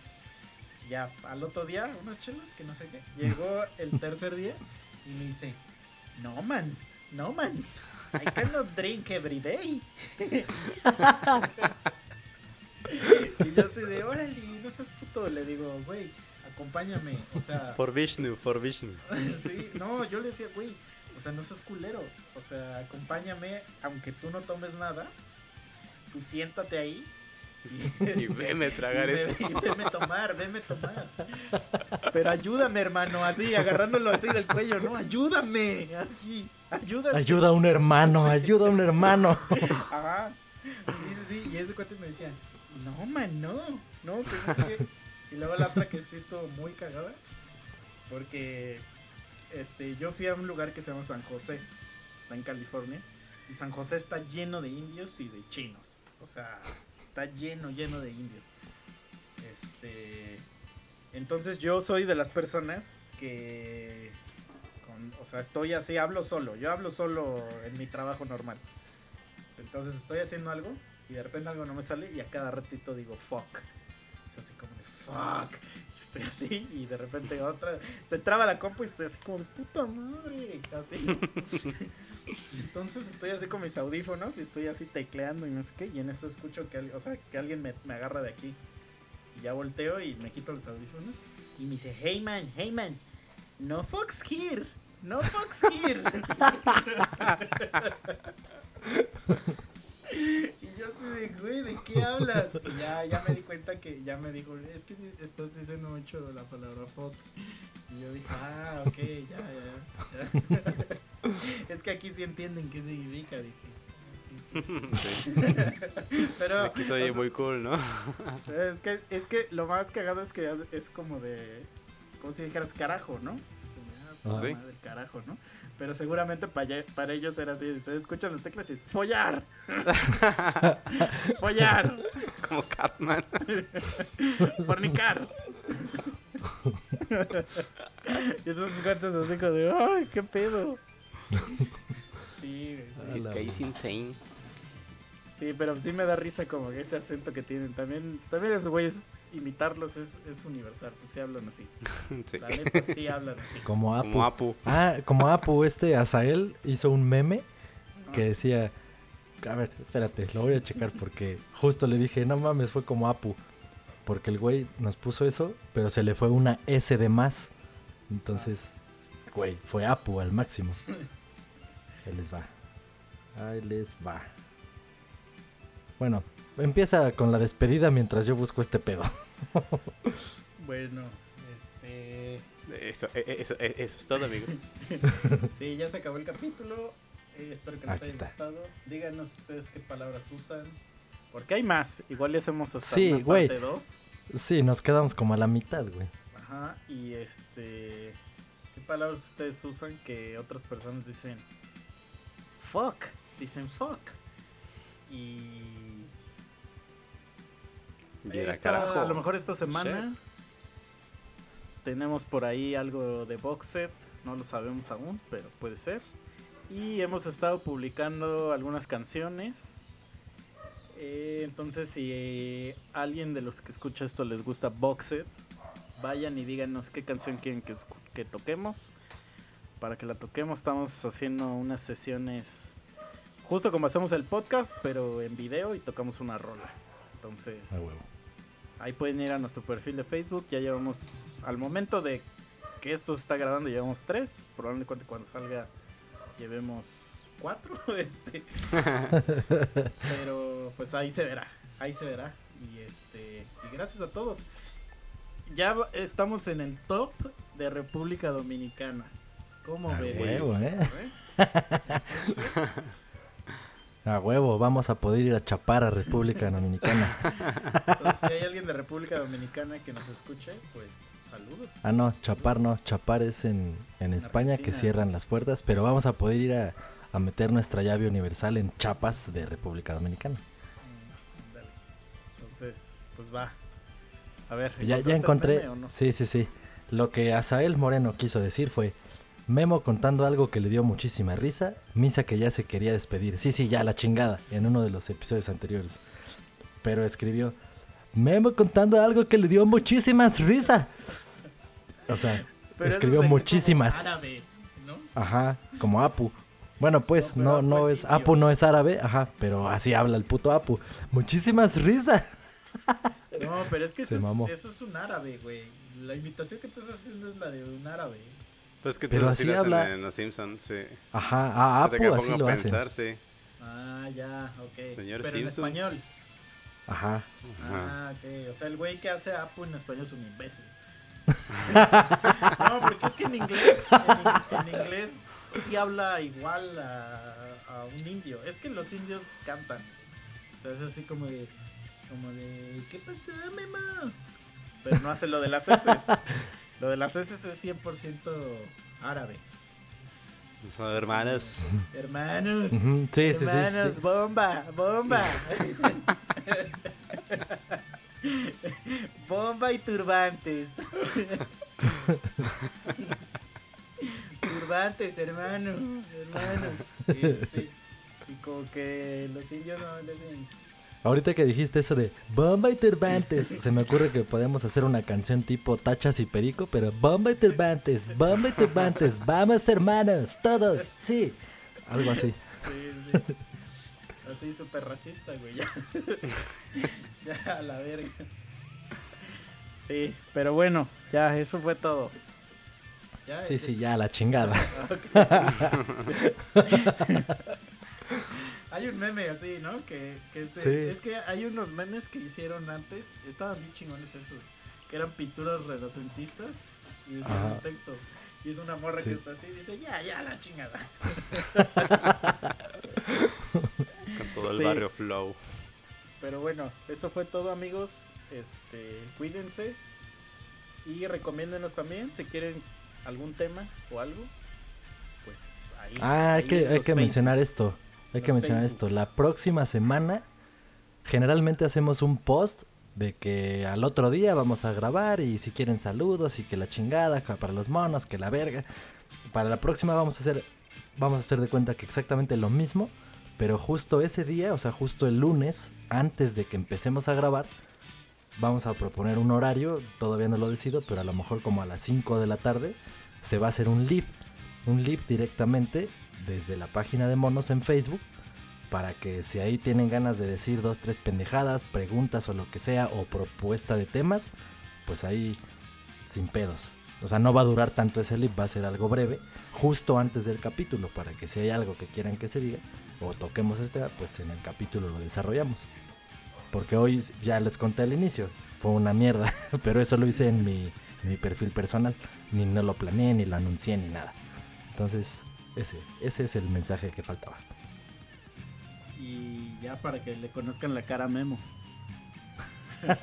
Speaker 2: Ya al otro día, unas chelas, que no sé qué. Llegó el tercer día y me dice, no man, no man, I cannot drink every day. y yo así de, órale, no seas puto. Le digo, güey, acompáñame. O sea,
Speaker 3: For Vishnu, for Vishnu.
Speaker 2: sí, no, yo le decía, güey, o sea, no seas culero. O sea, acompáñame, aunque tú no tomes nada, tú siéntate ahí.
Speaker 3: Y veme a tragar
Speaker 2: y ve-
Speaker 3: eso.
Speaker 2: y veme tomar, veme tomar. Pero ayúdame, hermano, así, agarrándolo así del cuello, no, ayúdame, así, ayúdame.
Speaker 1: Ayuda a un hermano, ayuda a un hermano.
Speaker 2: Ajá. Sí, sí, sí. Y ese cuate me decía, no, man, no, no, que no sé qué. Y luego la otra que sí estuvo muy cagada Porque este, yo fui a un lugar que se llama San José, está en California, y San José está lleno de indios y de chinos. O sea, está lleno, lleno de indios. Este, entonces yo soy de las personas que, o sea, estoy así, hablo solo. Yo hablo solo en mi trabajo normal. Entonces estoy haciendo algo y de repente algo no me sale y a cada ratito digo fuck. Es así como de fuck. Estoy así y de repente otra se traba la compu y estoy así como de puta madre. Así. Entonces estoy así con mis audífonos y estoy así tecleando y no sé qué. Y en eso escucho que, o sea, que alguien me, me agarra de aquí. Y ya volteo y me quito los audífonos. Y me dice, hey man, hey man, no fucks here. No fucks here. Yo así de, güey, ¿de qué hablas? Y ya, ya me di cuenta que ya me dijo, es que estás diciendo mucho la palabra fuck. Y yo dije, ah, ok, ya, ya. ya. es que aquí sí entienden qué significa, dije.
Speaker 3: Sí.
Speaker 2: Pero
Speaker 3: Aquí
Speaker 2: o sea,
Speaker 3: muy cool, ¿no?
Speaker 2: es que, es que lo más cagado es que es como de, como si dijeras carajo, ¿no? Como, ah,
Speaker 3: Sí.
Speaker 2: madre, carajo, ¿no? Pero seguramente para, para ellos era así, se escuchan las teclas y es follar. follar.
Speaker 3: Como Catman.
Speaker 2: fornicar. y entonces cuentas así como de, ay, qué pedo. Sí, güey.
Speaker 3: Is insane.
Speaker 2: sí, pero sí me da risa como que ese acento que tienen. También, también esos güeyes, imitarlos es, es universal, pues sí hablan así.
Speaker 3: Sí.
Speaker 2: La neta sí hablan así.
Speaker 1: Como Apu.
Speaker 3: Como Apu.
Speaker 1: Ah, como Apu, este Azael hizo un meme que decía. A ver, espérate, lo voy a checar porque justo le dije, no mames, fue como Apu. Porque el güey nos puso eso, pero se le fue una S de más. Entonces, güey, fue Apu al máximo. Ahí les va. Ahí les va. Bueno, empieza con la despedida mientras yo busco este pedo.
Speaker 2: Bueno, este.
Speaker 3: Eso, e- e- eso, e- eso es todo, amigos.
Speaker 2: Sí, ya se acabó el capítulo. Eh, espero que les
Speaker 1: Aquí
Speaker 2: haya
Speaker 1: está.
Speaker 2: gustado. Díganos ustedes qué palabras usan. Porque hay más. Igual ya hacemos hasta
Speaker 1: Sí,
Speaker 2: una
Speaker 1: güey.
Speaker 2: parte 2.
Speaker 1: Sí, nos quedamos como a la mitad, güey.
Speaker 2: Ajá. Y este. ¿Qué palabras ustedes usan que otras personas dicen? Fuck. Dicen fuck. Y. Esta-
Speaker 3: carajo.
Speaker 2: a lo mejor esta semana. Tenemos por ahí algo de box set. No lo sabemos aún, pero puede ser. Y hemos estado publicando algunas canciones. Eh, entonces, si alguien de los que escucha esto les gusta Boxed, vayan y díganos qué canción quieren que, toquemos. Para que la toquemos, estamos haciendo unas sesiones justo como hacemos el podcast, pero en video y tocamos una rola. Entonces. Ahí pueden ir a nuestro perfil de Facebook. Ya llevamos, al momento de que esto se está grabando, llevamos tres. Probablemente cuando salga llevemos cuatro. Este. Pero pues ahí se verá. Ahí se verá. Y este. Y gracias a todos. Ya estamos en el top de República Dominicana. ¿Cómo
Speaker 1: A
Speaker 2: ves?
Speaker 1: huevo, ¿eh?
Speaker 2: ¿Eh?
Speaker 1: A huevo, vamos a poder ir a chapar a República Dominicana.
Speaker 2: Entonces, si hay alguien de República Dominicana que nos escuche, pues saludos.
Speaker 1: Ah, no, chapar no. Chapar es en, en España que cierran las puertas, pero vamos a poder ir a, a meter nuestra llave universal en chapas de República Dominicana.
Speaker 2: Mm, dale. Entonces, pues va. A ver,
Speaker 1: Ya, ya
Speaker 2: ¿encontraste el
Speaker 1: encontré.
Speaker 2: meme o no?
Speaker 1: Sí, sí, sí. Lo que Asael Moreno quiso decir fue Memo contando algo que le dio muchísima risa, Misa que ya se quería despedir. Sí, sí, ya la chingada, en uno de los episodios anteriores. Pero escribió Memo contando algo que le dio muchísimas risa. O sea,
Speaker 2: Pero
Speaker 1: escribió
Speaker 2: como
Speaker 1: muchísimas.
Speaker 2: árabe, ¿no?
Speaker 1: Ajá, como Apu. Bueno, pues
Speaker 2: No,
Speaker 1: no,
Speaker 2: Apu
Speaker 1: es. Apu no es árabe, ajá, pero así habla el puto Apu. Muchísimas risas.
Speaker 2: No, pero es que eso, es, eso es un árabe, güey. La imitación que estás haciendo es la de un árabe.
Speaker 3: Pues que
Speaker 1: Pero
Speaker 3: tú
Speaker 1: así habla.
Speaker 3: en Los Simpsons, sí.
Speaker 1: Ajá, a
Speaker 3: Ahorita que
Speaker 1: Apu
Speaker 3: me
Speaker 1: así
Speaker 3: pongo
Speaker 1: lo
Speaker 3: pensar, sí.
Speaker 2: Ah, ya, ok.
Speaker 3: Señor
Speaker 2: pero en español.
Speaker 1: Ajá.
Speaker 3: Ajá.
Speaker 2: Ah, ok. O sea, el güey que hace Apu en español es un imbécil. no, porque es que en inglés, en, en inglés sí habla igual a, a un indio. Es que los indios cantan. O sea, es así como de, como de, ¿qué pasa, mema? Pero no hace lo de las heces. Lo de las S es 100% árabe.
Speaker 3: Son hermanos.
Speaker 2: Hermanos.
Speaker 1: Sí, sí, sí, sí,
Speaker 2: hermanos,
Speaker 1: sí.
Speaker 2: bomba, bomba. bomba y turbantes. turbantes, hermano, hermanos. Sí, sí. Y como que los indios no dicen
Speaker 1: Ahorita que dijiste eso de bomba y turbantes, se me ocurre que podemos hacer una canción tipo Tachas y Perico, pero bomba y turbantes, bomba y turbantes, vamos hermanos, todos, sí. Algo así.
Speaker 2: Sí, sí. Así súper racista, güey. Ya. ya, a la verga. Sí, pero bueno, ya, eso fue todo. Ya,
Speaker 1: Sí,
Speaker 2: eh,
Speaker 1: sí, ya la chingada.
Speaker 2: Hay un meme así, ¿no? Que, que es, de-
Speaker 1: Sí.
Speaker 2: es que hay unos memes que hicieron antes, estaban bien chingones esos, que eran pinturas renacentistas y decían un texto. Y es una morra
Speaker 1: Sí.
Speaker 2: que está así y dice, ya, ya, la chingada.
Speaker 3: Con todo el
Speaker 2: Sí.
Speaker 3: barrio flow.
Speaker 2: Pero bueno, eso fue todo amigos. Este, cuídense. Y recomiéndenos también si quieren algún tema o algo. Pues ahí.
Speaker 1: Ah, hay
Speaker 2: ahí
Speaker 1: que, hay que mencionar esto. Hay que mencionar esto. La próxima semana, generalmente hacemos un post de que al otro día vamos a grabar y si quieren saludos y que la chingada para los monos, que la verga. Para la próxima vamos a hacer, vamos a hacer de cuenta que exactamente lo mismo, pero justo ese día, o sea, justo el lunes, antes de que empecemos a grabar, vamos a proponer un horario, todavía no lo decido, pero a lo mejor como a las 5 de la tarde se va a hacer un live, un live directamente desde la página de Monos en Facebook para que si ahí tienen ganas de decir dos, tres pendejadas, preguntas o lo que sea, o propuesta de temas, pues ahí sin pedos. O sea, no va a durar tanto ese live, va a ser algo breve, justo antes del capítulo, para que si hay algo que quieran que se diga, o toquemos este, pues en el capítulo lo desarrollamos. Porque hoy ya les conté al inicio, fue una mierda, pero eso lo hice en mi perfil personal, ni no lo planeé, ni lo anuncié, ni nada. Entonces, ese, ese es el mensaje que faltaba.
Speaker 2: Y ya para que le conozcan la cara a Memo.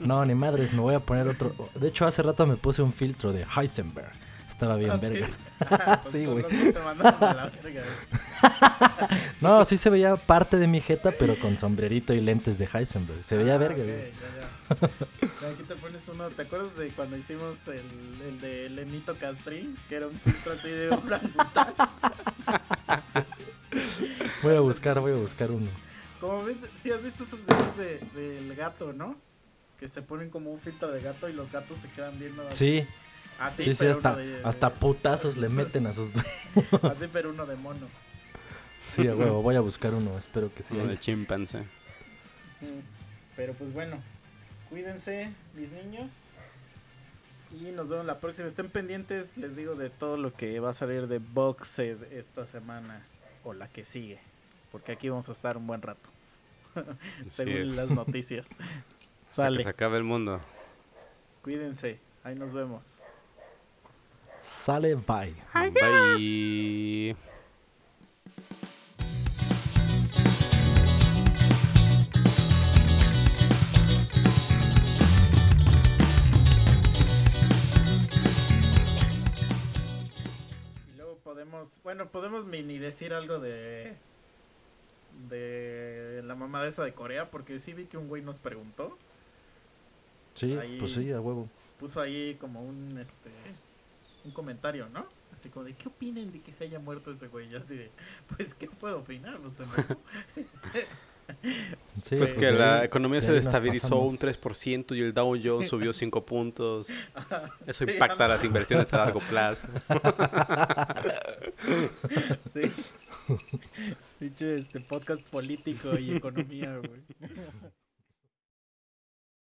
Speaker 1: No, ni madres, me voy a poner otro. De hecho, hace rato me puse un filtro de Heisenberg. Estaba bien
Speaker 2: ¿Ah,
Speaker 1: vergas. Sí, güey. No, sí se veía parte de mi jeta, pero con sombrerito y lentes de Heisenberg. Se veía
Speaker 2: Ah,
Speaker 1: verga, güey.
Speaker 2: Ya, Aquí te pones uno, ¿te acuerdas de cuando hicimos el, el de Lenito Castrín? Que era un filtro así de orangután.
Speaker 1: Voy a buscar, voy a buscar uno.
Speaker 2: Como ves, si has visto esos videos de, del gato, ¿no? Que se ponen como un filtro de gato y los gatos se quedan viendo así.
Speaker 1: Sí,
Speaker 2: Así,
Speaker 1: sí, sí,
Speaker 2: pero
Speaker 1: hasta,
Speaker 2: uno de-
Speaker 1: hasta
Speaker 2: de-
Speaker 1: putazos le meten a sus dueños.
Speaker 2: Así, pero uno de mono.
Speaker 1: Sí, a huevo, voy a buscar uno, espero que sí.
Speaker 3: Uno de chimpancé.
Speaker 2: Pero pues bueno, cuídense, mis niños. Y nos vemos la próxima. Estén pendientes, les digo, de todo lo que va a salir de Boxed esta semana o la que sigue. Porque aquí vamos a estar un buen rato, según
Speaker 3: es.
Speaker 2: las noticias.
Speaker 3: Que
Speaker 2: Sale,
Speaker 3: se acabe el mundo.
Speaker 2: cuídense, ahí nos vemos.
Speaker 1: Sale, bye.
Speaker 3: Bye.
Speaker 2: Podemos, bueno, podemos mini decir algo de de la mamá de esa de Corea, porque sí vi que un güey nos preguntó.
Speaker 1: Sí,
Speaker 2: Ahí-
Speaker 1: pues sí, a huevo.
Speaker 2: puso ahí como un este un comentario, ¿no? Así como de qué opinen de que se haya muerto ese güey. Y así de, pues qué puedo opinar, pues se murió.
Speaker 1: Sí,
Speaker 3: Pues que
Speaker 1: de
Speaker 3: la economía
Speaker 1: de
Speaker 3: se destabilizó un 3% y el Dow Jones subió 5 puntos. Eso
Speaker 2: Sí,
Speaker 3: impacta las inversiones a largo plazo.
Speaker 2: Sí. Dicho este podcast político y economía, güey.